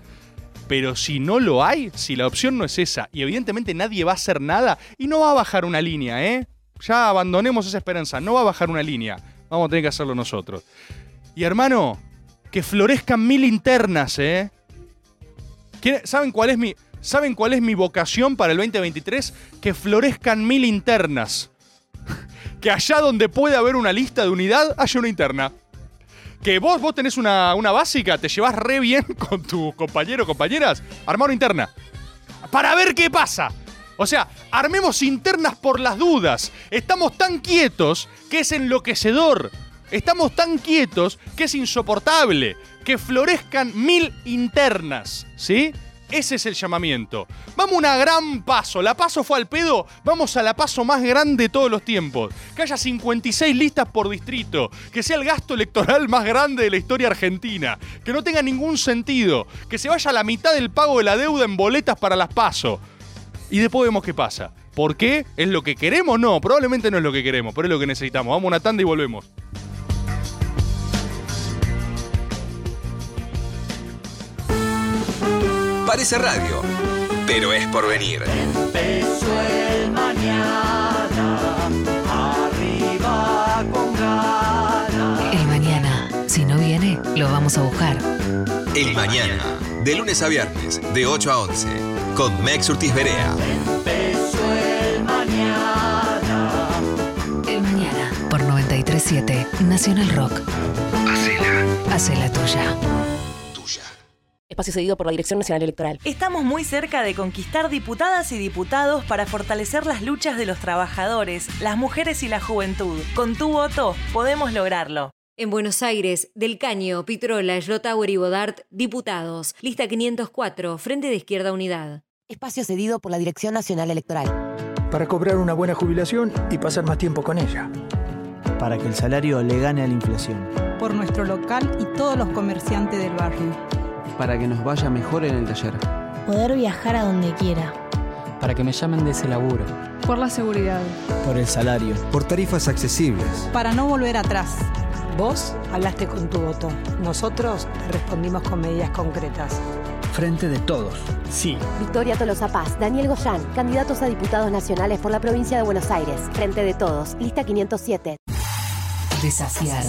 Pero si no lo hay, si la opción no es esa, y evidentemente nadie va a hacer nada, y no va a bajar una línea, ¿eh? Ya abandonemos esa esperanza, no va a bajar una línea. Vamos a tener que hacerlo nosotros. Y hermano, que florezcan mil linternas, ¿eh? ¿Saben cuál, es mi, ¿Saben cuál es mi vocación para el 2023? Que florezcan mil internas. que allá donde puede haber una lista de unidad, haya una interna. Que vos, vos tenés una, una básica, te llevas re bien con tus compañeros, compañeras, armar una interna. Para ver qué pasa. O sea, armemos internas por las dudas. Estamos tan quietos que es enloquecedor. Estamos tan quietos que es insoportable. Que florezcan mil internas, ¿sí? Ese es el llamamiento. Vamos a una gran paso. La paso fue al pedo. Vamos a la paso más grande de todos los tiempos. Que haya 56 listas por distrito. Que sea el gasto electoral más grande de la historia argentina. Que no tenga ningún sentido. Que se vaya la mitad del pago de la deuda en boletas para las paso. Y después vemos qué pasa. ¿Por qué? ¿Es lo que queremos? No, probablemente no es lo que queremos, pero es lo que necesitamos. Vamos a una tanda y volvemos. Parece radio, pero es por venir. Empezó el mañana, arriba con ganas. El mañana, si no viene, lo vamos a buscar. El mañana, de lunes a viernes, de 8 a 11, con Mex Urtiz Berea. Empezó el mañana. El mañana, por 937 Nacional Rock. Hacela. Hace la tuya. Espacio cedido por la Dirección Nacional Electoral. Estamos muy cerca de conquistar diputadas y diputados para fortalecer las luchas de los trabajadores, las mujeres y la juventud. Con tu voto podemos lograrlo. En Buenos Aires, Del Caño, Pitrola, Schlotauer y Bodart, diputados. Lista 504, Frente de Izquierda Unidad. Espacio cedido por la Dirección Nacional Electoral. Para cobrar una buena jubilación y pasar más tiempo con ella. Para que el salario le gane a la inflación. Por nuestro local y todos los comerciantes del barrio. Para que nos vaya mejor en el taller. Poder viajar a donde quiera. Para que me llamen de ese laburo. Por la seguridad. Por el salario. Por tarifas accesibles. Para no volver atrás. Vos hablaste con tu voto. Nosotros te respondimos con medidas concretas. Frente de todos. Sí. Victoria Tolosa Paz, Daniel Goyán, candidatos a diputados nacionales por la provincia de Buenos Aires. Frente de todos, lista 507. Desafiar.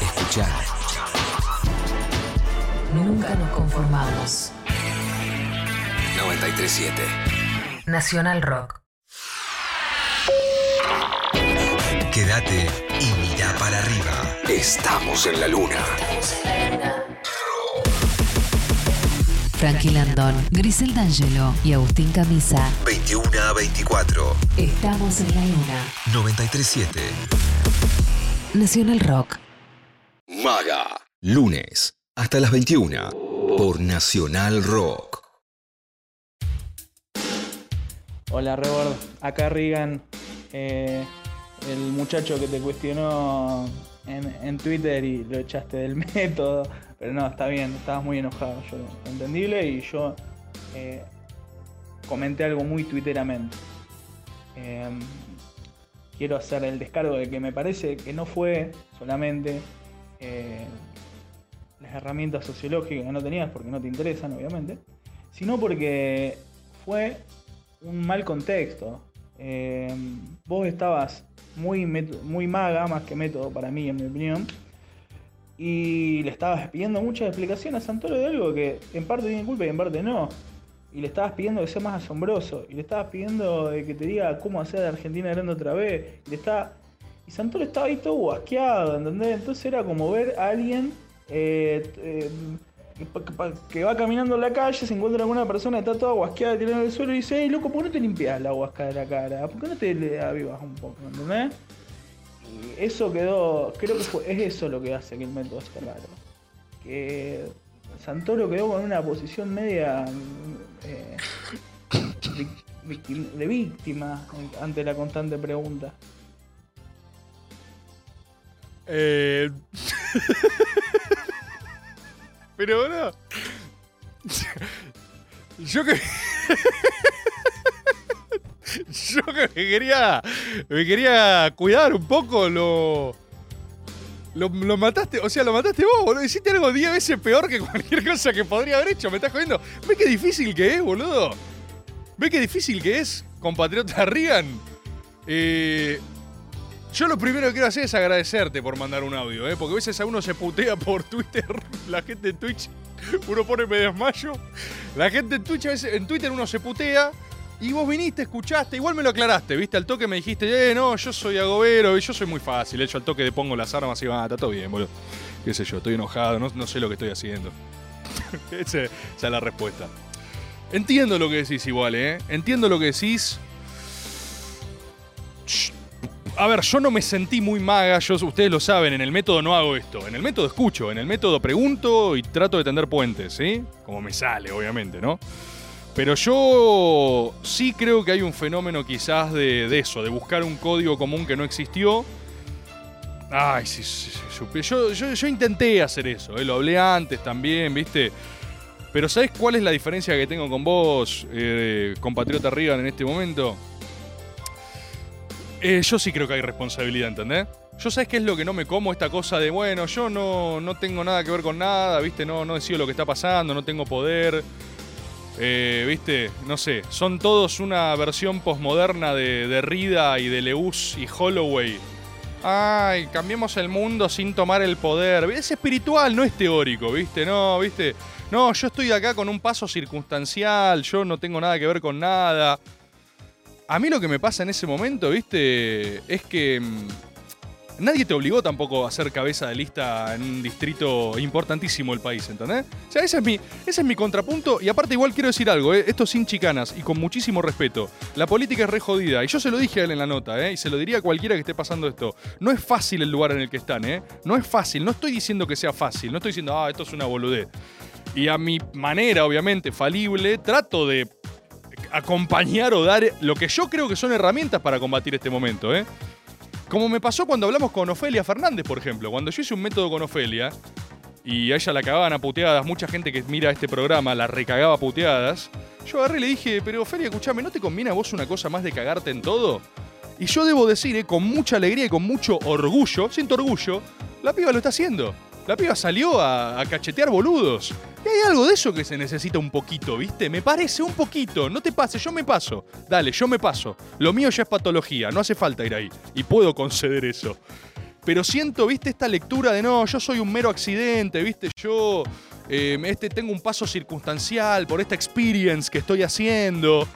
Escuchar. Nunca nos conformamos. 937. Nacional Rock. Quédate y mira para arriba. Estamos en la luna. Frankie Landón, Grisel D'Angelo y Agustín Camisa. 21 a 24. Estamos en la luna. 937. Nacional Rock. Maga. Lunes hasta las 21 por Nacional Rock. Hola Rebord, acá Regan, eh, el muchacho que te cuestionó en, en, Twitter y lo echaste del método, pero no, está bien, estabas muy enojado, yo entendible y yo eh, comenté algo muy twitteramente. Eh, quiero hacer el descargo de que me parece que no fue solamente herramientas sociológicas que no tenías porque no te interesan, obviamente, sino porque fue un mal contexto. Eh, vos estabas muy, muy maga, más que método para mí, en mi opinión, y le estabas pidiendo muchas explicaciones a Santoro de algo que en parte tiene culpa y en parte no. Y le estabas pidiendo que sea más asombroso. Y le estabas pidiendo que te diga cómo hacer de Argentina grande otra vez. Y, le estaba... y Santoro estaba ahí todo guasqueado, ¿entendés? Entonces era como ver a alguien eh, eh, que va caminando en la calle, se encuentra con una persona está toda guasqueada tirada en el suelo y dice, hey loco, ¿por qué no te limpias la guasca de la cara? ¿Por qué no te avivas un poco? ¿Entendés? Y eso quedó, creo que fue, es eso lo que hace que el método esté raro. Que Santoro quedó con una posición media eh, de víctima ante la constante pregunta. Pero bueno. Yo que. Yo que me quería. Me quería cuidar un poco, lo. Lo, mataste, o sea, lo mataste vos, boludo. Hiciste algo 10 veces peor que cualquier cosa que podría haber hecho. Me estás jodiendo. ¿Ves qué difícil que es, boludo? ¿Ves qué difícil que es, compatriota Rigan? Eh, yo lo primero que quiero hacer es agradecerte por mandar un audio, ¿eh? porque a veces a uno se putea por Twitter, la gente en Twitch, uno pone me desmayo. La gente en Twitch, a veces en Twitter uno se putea y vos viniste, escuchaste, igual me lo aclaraste, ¿viste? Al toque me dijiste, eh, no, yo soy agobero, yo soy muy fácil, hecho al toque de pongo las armas y va, está todo bien, boludo. Qué sé yo, estoy enojado, no, no sé lo que estoy haciendo. esa es la respuesta. Entiendo lo que decís igual, ¿eh? Entiendo lo que decís. A ver, yo no me sentí muy maga, yo, ustedes lo saben, en el método no hago esto. En el método escucho, en el método pregunto y trato de tender puentes, ¿sí? Como me sale, obviamente, ¿no? Pero yo sí creo que hay un fenómeno quizás de, eso, de buscar un código común que no existió. Ay, sí, sí, sí, yo intenté hacer eso, ¿eh? lo hablé antes también, ¿viste? Pero ¿sabes cuál es la diferencia que tengo con vos, eh, compatriota Reagan, en este momento? Eh, yo sí creo que hay responsabilidad, ¿entendés? Yo sabes qué es lo que no me como, esta cosa de, bueno, yo no, no tengo nada que ver con nada, ¿viste? No, no decido lo que está pasando, no tengo poder. Eh, ¿Viste? No sé, son todos una versión posmoderna de, de Rida y de Leus y Holloway. Ay, cambiemos el mundo sin tomar el poder. Es espiritual, no es teórico, ¿viste? No, ¿viste? No, yo estoy acá con un paso circunstancial, yo no tengo nada que ver con nada. A mí lo que me pasa en ese momento, ¿viste? Es que mm, nadie te obligó tampoco a ser cabeza de lista en un distrito importantísimo del país, ¿entendés? O sea, ese es mi, contrapunto. Y aparte, igual quiero decir algo, ¿eh? esto sin chicanas y con muchísimo respeto. La política es re jodida. Y yo se lo dije a él en la nota, ¿eh? Y se lo diría a cualquiera que esté pasando esto. No es fácil el lugar en el que están, ¿eh? No es fácil. No estoy diciendo que sea fácil. No estoy diciendo, ah, esto es una boludez. Y a mi manera, obviamente, falible, trato de acompañar o dar lo que yo creo que son herramientas para combatir este momento, ¿eh? Como me pasó cuando hablamos con Ofelia Fernández, por ejemplo. Cuando yo hice un método con Ofelia y a ella la cagaban a puteadas, mucha gente que mira este programa la recagaba a puteadas, yo agarré y le dije, pero Ofelia, escuchame, ¿no te conviene a vos una cosa más de cagarte en todo? Y yo debo decir, eh, con mucha alegría y con mucho orgullo, siento orgullo, la piba lo está haciendo. La piba salió a, a cachetear boludos. Y hay algo de eso que se necesita un poquito, ¿viste? Me parece un poquito. No te pases, yo me paso. Dale, yo me paso. Lo mío ya es patología, no hace falta ir ahí. Y puedo conceder eso. Pero siento, ¿viste? Esta lectura de no, yo soy un mero accidente, ¿viste? Yo eh, este, tengo un paso circunstancial por esta experience que estoy haciendo.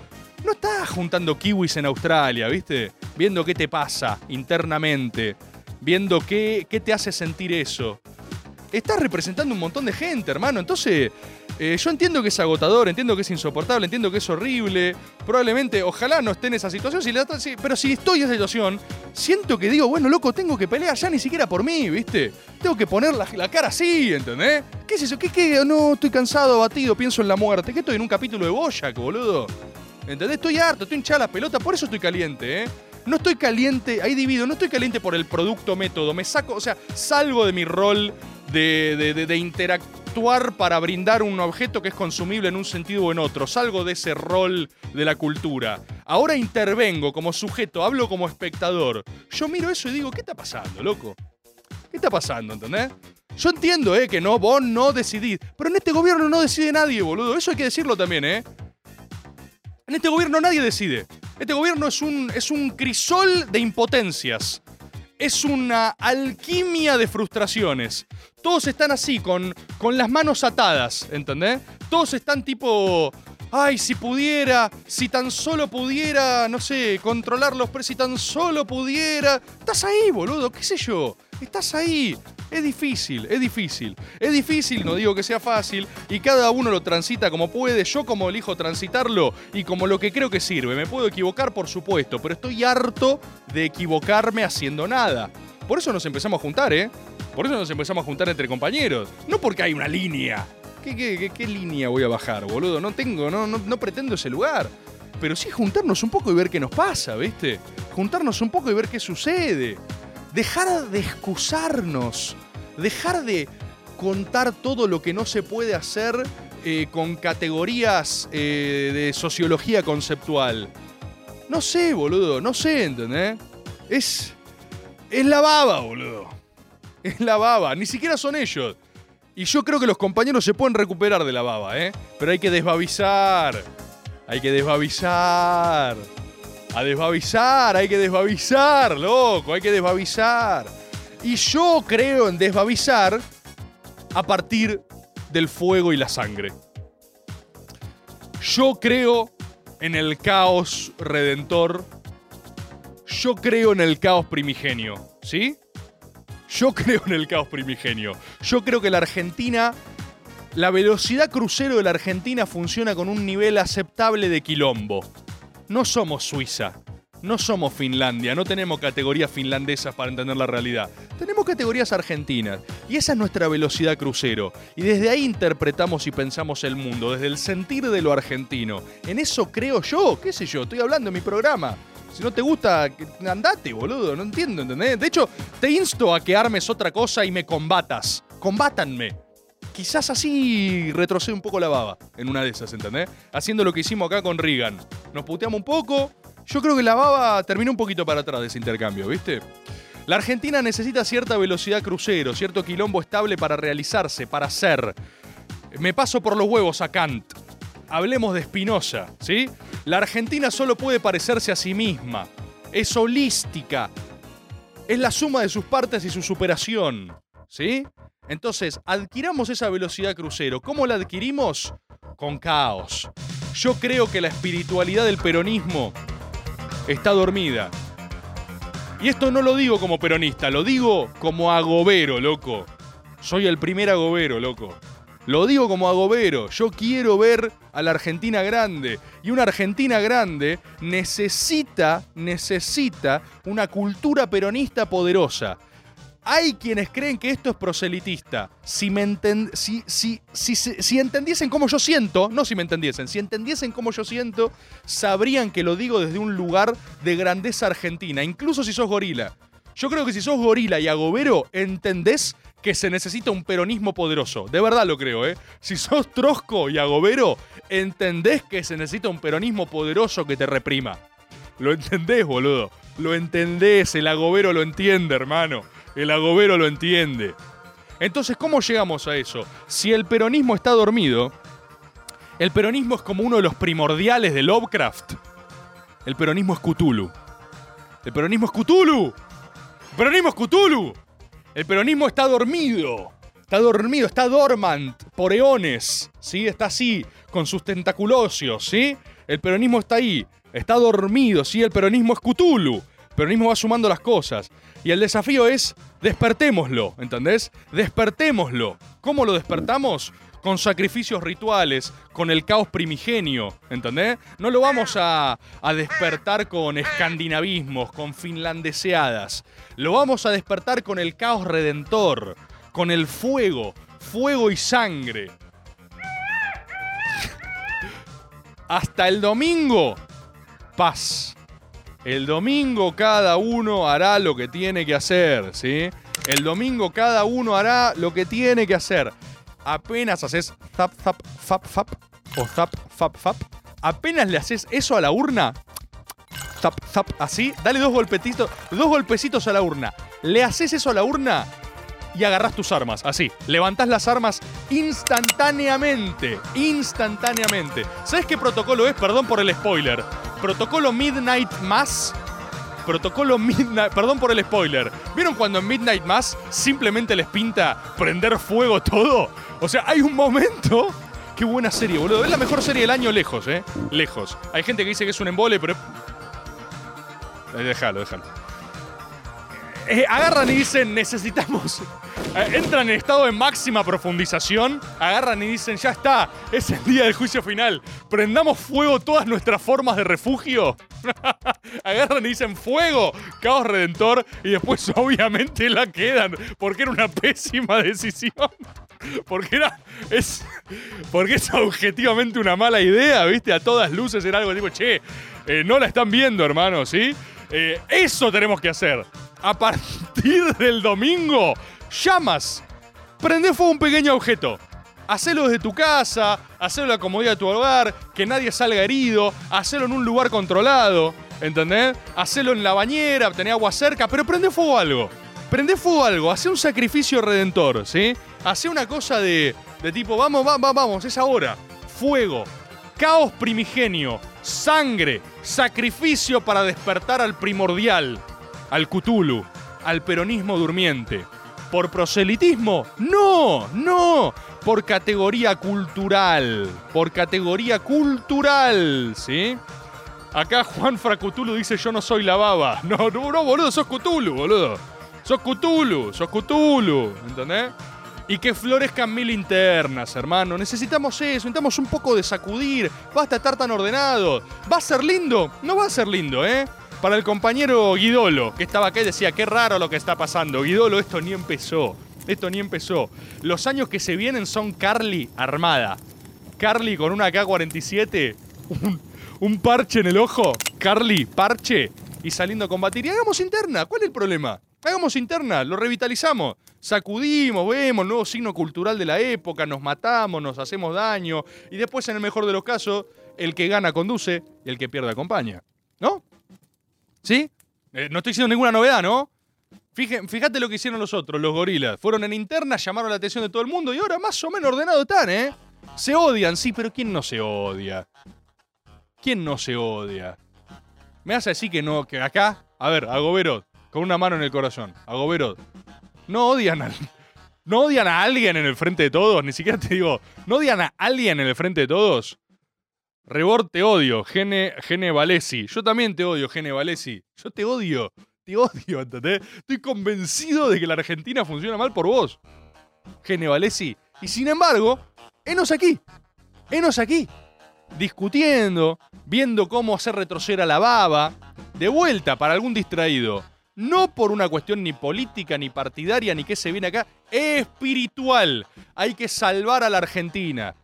No estás juntando kiwis en Australia, ¿viste? Viendo qué te pasa internamente. Viendo qué, qué te hace sentir eso. Estás representando un montón de gente, hermano. Entonces, eh, yo entiendo que es agotador, entiendo que es insoportable, entiendo que es horrible. Probablemente, ojalá no esté en esa situación, pero si estoy en esa situación, siento que digo, bueno, loco, tengo que pelear ya ni siquiera por mí, ¿viste? Tengo que poner la, la cara así, ¿entendés? ¿Qué es eso? ¿Qué, qué? No, estoy cansado, abatido, pienso en la muerte. ¿Qué estoy en un capítulo de Boyac, boludo? ¿Entendés? Estoy harto, estoy hinchada la pelota, por eso estoy caliente, ¿eh? No estoy caliente, ahí divido, no estoy caliente por el producto método, me saco, o sea, salgo de mi rol de, de- interactuar para brindar un objeto que es consumible en un sentido o en otro, salgo de ese rol de la cultura. Ahora intervengo como sujeto, hablo como espectador. Yo miro eso y digo, ¿qué está pasando, loco? ¿Qué está pasando, entendés? Yo entiendo, ¿eh? Que no, vos no decidís. Pero en este gobierno no decide nadie, boludo. Eso hay que decirlo también, ¿eh? En este gobierno nadie decide. Este gobierno es un, es un crisol de impotencias. Es una alquimia de frustraciones. Todos están así, con, con las manos atadas, ¿entendés? Todos están tipo... Ay, si pudiera, si tan solo pudiera, no sé, controlar los precios, si tan solo pudiera. Estás ahí, boludo, qué sé yo. Estás ahí. Es difícil, es difícil. Es difícil, no digo que sea fácil, y cada uno lo transita como puede, yo como elijo transitarlo y como lo que creo que sirve. Me puedo equivocar, por supuesto, pero estoy harto de equivocarme haciendo nada. Por eso nos empezamos a juntar, ¿eh? Por eso nos empezamos a juntar entre compañeros. No porque hay una línea. ¿Qué, línea voy a bajar, boludo? No tengo, no pretendo ese lugar. Pero sí juntarnos un poco y ver qué nos pasa, ¿viste? Juntarnos un poco y ver qué sucede. Dejar de excusarnos. Dejar de contar todo lo que no se puede hacer eh, con categorías eh, de sociología conceptual. No sé, boludo, no sé, ¿entendés? Es. Es la baba, boludo. Es la baba, ni siquiera son ellos. Y yo creo que los compañeros se pueden recuperar de la baba, ¿eh? Pero hay que desbabizar. Hay que desbabizar. A desbabizar, hay que desbabizar, loco, hay que desbabizar. Y yo creo en desbabizar a partir del fuego y la sangre. Yo creo en el caos redentor. Yo creo en el caos primigenio, ¿sí? Yo creo en el caos primigenio. Yo creo que la Argentina, la velocidad crucero de la Argentina funciona con un nivel aceptable de quilombo. No somos Suiza. No somos Finlandia, no tenemos categorías finlandesas para entender la realidad. Tenemos categorías argentinas. Y esa es nuestra velocidad crucero. Y desde ahí interpretamos y pensamos el mundo, desde el sentir de lo argentino. En eso creo yo, qué sé yo, estoy hablando en mi programa. Si no te gusta, andate, boludo, no entiendo, ¿entendés? De hecho, te insto a que armes otra cosa y me combatas. Combátanme. Quizás así retrocede un poco la baba en una de esas, ¿entendés? Haciendo lo que hicimos acá con Reagan. Nos puteamos un poco. Yo creo que la baba terminó un poquito para atrás de ese intercambio, ¿viste? La Argentina necesita cierta velocidad crucero, cierto quilombo estable para realizarse, para ser. Me paso por los huevos a Kant. Hablemos de Spinoza, ¿sí? La Argentina solo puede parecerse a sí misma. Es holística. Es la suma de sus partes y su superación, ¿sí? Entonces, adquiramos esa velocidad crucero. ¿Cómo la adquirimos? Con caos. Yo creo que la espiritualidad del peronismo está dormida. Y esto no lo digo como peronista, lo digo como agobero, loco. Soy el primer agobero, loco. Lo digo como agobero. Yo quiero ver a la Argentina grande. Y una Argentina grande necesita, necesita una cultura peronista poderosa. Hay quienes creen que esto es proselitista. Si, me enten- si, si, si, si, entendiesen cómo yo siento, no si me entendiesen, si entendiesen cómo yo siento, sabrían que lo digo desde un lugar de grandeza argentina, incluso si sos gorila. Yo creo que si sos gorila y agobero, entendés que se necesita un peronismo poderoso. De verdad lo creo, ¿eh? Si sos trosco y agobero, entendés que se necesita un peronismo poderoso que te reprima. Lo entendés, boludo. Lo entendés, el agobero lo entiende, hermano. El agobero lo entiende. Entonces, ¿cómo llegamos a eso? Si el peronismo está dormido, el peronismo es como uno de los primordiales de Lovecraft. El peronismo es Cthulhu. El peronismo es Cthulhu. Peronismo es Cthulhu. El peronismo está dormido. Está dormido, está dormant por eones. ¿Sí? Está así, con sus tentaculosios, ¿sí? El peronismo está ahí. Está dormido, ¿sí? El peronismo es Cthulhu. El peronismo va sumando las cosas. Y el desafío es despertémoslo, ¿entendés? Despertémoslo. ¿Cómo lo despertamos? Con sacrificios rituales, con el caos primigenio, ¿entendés? No lo vamos a, despertar con escandinavismos, con finlandeseadas. Lo vamos a despertar con el caos redentor, con el fuego, fuego y sangre. Hasta el domingo, paz. El domingo cada uno hará lo que tiene que hacer, ¿sí? El domingo cada uno hará lo que tiene que hacer. Apenas haces zap, zap, zap, zap o zap, zap, zap. Apenas le haces eso a la urna, zap, zap, así, dale dos golpecitos, dos golpecitos a la urna. Le haces eso a la urna y agarrás tus armas, así. Levantás las armas instantáneamente, instantáneamente. ¿Sabes qué protocolo es? Perdón por el spoiler. Protocolo Midnight Mass. Protocolo Midnight. Perdón por el spoiler. ¿Vieron cuando en Midnight Mass simplemente les pinta prender fuego todo? O sea, hay un momento. Qué buena serie, boludo. Es la mejor serie del año lejos, ¿eh? Lejos. Hay gente que dice que es un embole, pero. Déjalo, déjalo. Eh, agarran y dicen, necesitamos. eh, entran en estado de máxima profundización. Agarran y dicen, ya está, es el día del juicio final. Prendamos fuego todas nuestras formas de refugio. agarran y dicen, fuego, caos redentor. Y después, obviamente, la quedan. Porque era una pésima decisión. Porque era. Es, porque es objetivamente una mala idea, ¿viste? A todas luces era algo tipo, che, eh, no la están viendo, hermano, ¿sí? Eso tenemos que hacer. A partir del domingo, llamas. Prende fuego a un pequeño objeto. Hacelo desde tu casa, hacelo en la comodidad de tu hogar, que nadie salga herido, hacelo en un lugar controlado, ¿entendés? Hacelo en la bañera, tener agua cerca, pero prende fuego algo. Prende fuego algo, hace un sacrificio redentor, ¿sí? Hace una cosa de, de tipo, vamos, vamos, vamos, es ahora. Fuego, caos primigenio, sangre, sacrificio para despertar al primordial, al Cthulhu, al peronismo durmiente. ¿Por proselitismo? No, no. Por categoría cultural. Por categoría cultural, ¿sí? Acá Juan Fracutulu dice yo no soy la baba. No, no, no, boludo, sos Cthulhu, boludo. Sos Cthulhu, sos Cthulhu, ¿entendés? Y que florezcan mil internas, hermano. Necesitamos eso, necesitamos un poco de sacudir. Basta estar tan ordenado. ¿Va a ser lindo? No va a ser lindo, ¿eh? Para el compañero Guidolo, que estaba acá y decía, qué raro lo que está pasando. Guidolo, esto ni empezó. Esto ni empezó. Los años que se vienen son Carly armada. Carly con una K-47, un, un parche en el ojo. Carly, parche, y saliendo a combatir. Y hagamos interna. ¿Cuál es el problema? Hagamos interna, lo revitalizamos. Sacudimos, vemos nuevo signo cultural de la época, nos matamos, nos hacemos daño. Y después, en el mejor de los casos, el que gana conduce y el que pierde acompaña. ¿No? ¿Sí? Eh, no estoy diciendo ninguna novedad, ¿no? Fíjate lo que hicieron los otros, los gorilas. Fueron en interna, llamaron la atención de todo el mundo y ahora más o menos ordenado están, ¿eh? Se odian, sí, pero ¿quién no se odia? ¿Quién no se odia? Me vas a decir que no, que acá, a ver, a Gobero, con una mano en el corazón, a Gobero, no odian al, no odian a alguien en el frente de todos, ni siquiera te digo, no odian a alguien en el frente de todos. Rebord te odio, Gene, Gene Valesi. Yo también te odio, Gene Valesi. Yo te odio, te odio, ¿entendés? Estoy convencido de que la Argentina funciona mal por vos, Gene Valesi. Y sin embargo, enos aquí, enos aquí, discutiendo, viendo cómo hacer retroceder a la baba, de vuelta para algún distraído. No por una cuestión ni política, ni partidaria, ni qué se viene acá, espiritual. Hay que salvar a la Argentina.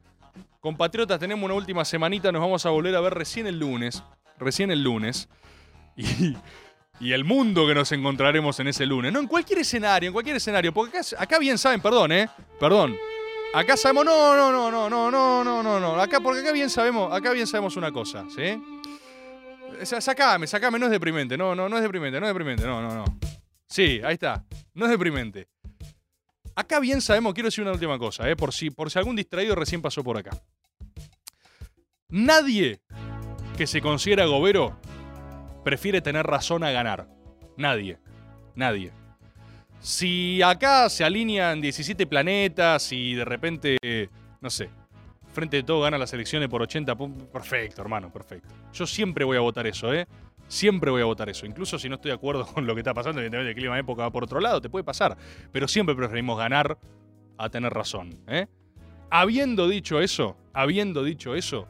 Compatriotas, tenemos una última semanita, nos vamos a volver a ver recién el lunes. Recién el lunes. Y, y el mundo que nos encontraremos en ese lunes. No, en cualquier escenario, en cualquier escenario. Porque acá, bien saben, perdón, ¿eh? Perdón. Acá sabemos, no, no, no, no, no, no, no, no, no. Acá, porque acá bien sabemos, acá bien sabemos una cosa, ¿sí? Sa- Sacame, sacame, no es deprimente, no, no, no es deprimente, no es deprimente, no, no, no. Sí, ahí está, no es deprimente. Acá bien sabemos, quiero decir una última cosa, ¿eh? por, si, por si algún distraído recién pasó por acá. Nadie que se considera gobero prefiere tener razón a ganar. Nadie, nadie. Si acá se alinean 17 planetas y de repente, no sé, frente de todo gana las elecciones por 80 puntos, perfecto, hermano, perfecto. Yo siempre voy a votar eso, ¿eh? Siempre voy a votar eso. Incluso si no estoy de acuerdo con lo que está pasando, evidentemente el clima de época va por otro lado, te puede pasar. Pero siempre preferimos ganar a tener razón, ¿eh? Habiendo dicho eso, habiendo dicho eso,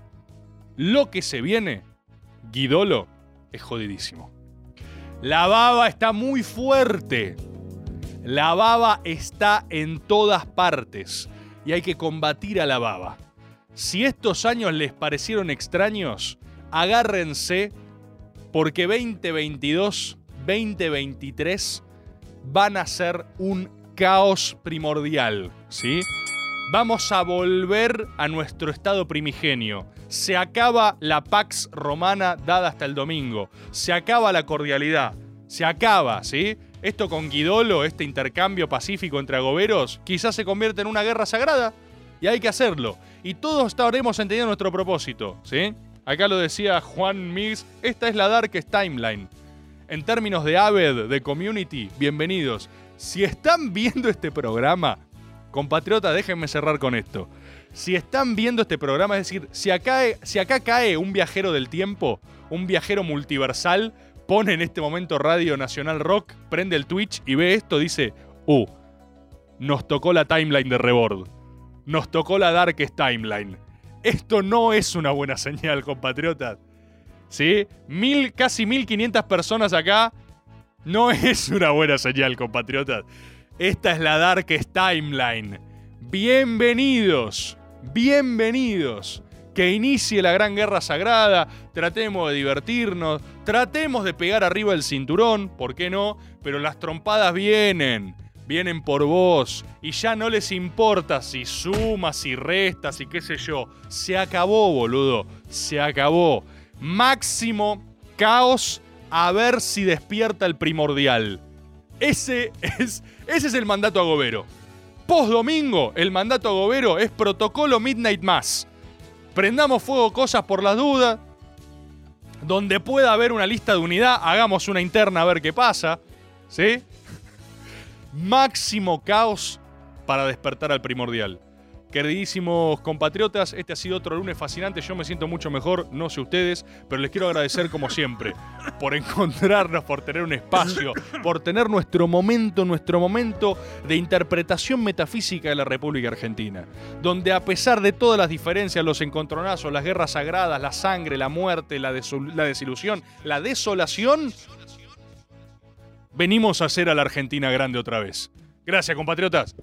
lo que se viene, Guidolo, es jodidísimo. La baba está muy fuerte. La baba está en todas partes y hay que combatir a la baba. Si estos años les parecieron extraños, agárrense porque 2022, 2023 van a ser un caos primordial, ¿sí? Vamos a volver a nuestro estado primigenio. Se acaba la Pax Romana dada hasta el domingo. Se acaba la cordialidad. Se acaba, ¿sí? Esto con Guidolo, este intercambio pacífico entre agoberos, quizás se convierte en una guerra sagrada. Y hay que hacerlo. Y todos estaremos entendiendo nuestro propósito, ¿sí? Acá lo decía Juan Mix, esta es la Darkest Timeline. En términos de Aved, de community, bienvenidos. Si están viendo este programa, compatriota, déjenme cerrar con esto. Si están viendo este programa, es decir, si acá, si acá cae un viajero del tiempo, un viajero multiversal, pone en este momento Radio Nacional Rock, prende el Twitch y ve esto, dice, uh, nos tocó la timeline de Rebord. Nos tocó la Darkest Timeline. Esto no es una buena señal, compatriotas. ¿Sí? Mil, casi 1500 personas acá. No es una buena señal, compatriotas. Esta es la Darkest Timeline. Bienvenidos, bienvenidos. Que inicie la gran guerra sagrada, tratemos de divertirnos, tratemos de pegar arriba el cinturón, ¿por qué no? Pero las trompadas vienen, vienen por vos, y ya no les importa si sumas, si restas y qué sé yo. Se acabó, boludo, se acabó. Máximo caos, a ver si despierta el primordial. Ese es, ese es el mandato agobero. Post domingo, el mandato agobero es protocolo Midnight Mass. Prendamos fuego cosas por las dudas. Donde pueda haber una lista de unidad, hagamos una interna a ver qué pasa. ¿Sí? Máximo caos para despertar al primordial. Queridísimos compatriotas, este ha sido otro lunes fascinante. Yo me siento mucho mejor, no sé ustedes, pero les quiero agradecer como siempre por encontrarnos, por tener un espacio, por tener nuestro momento, nuestro momento de interpretación metafísica de la República Argentina, donde a pesar de todas las diferencias, los encontronazos, las guerras sagradas, la sangre, la muerte, la, desilusión, la desolación, venimos a hacer a la Argentina grande otra vez. Gracias, compatriotas.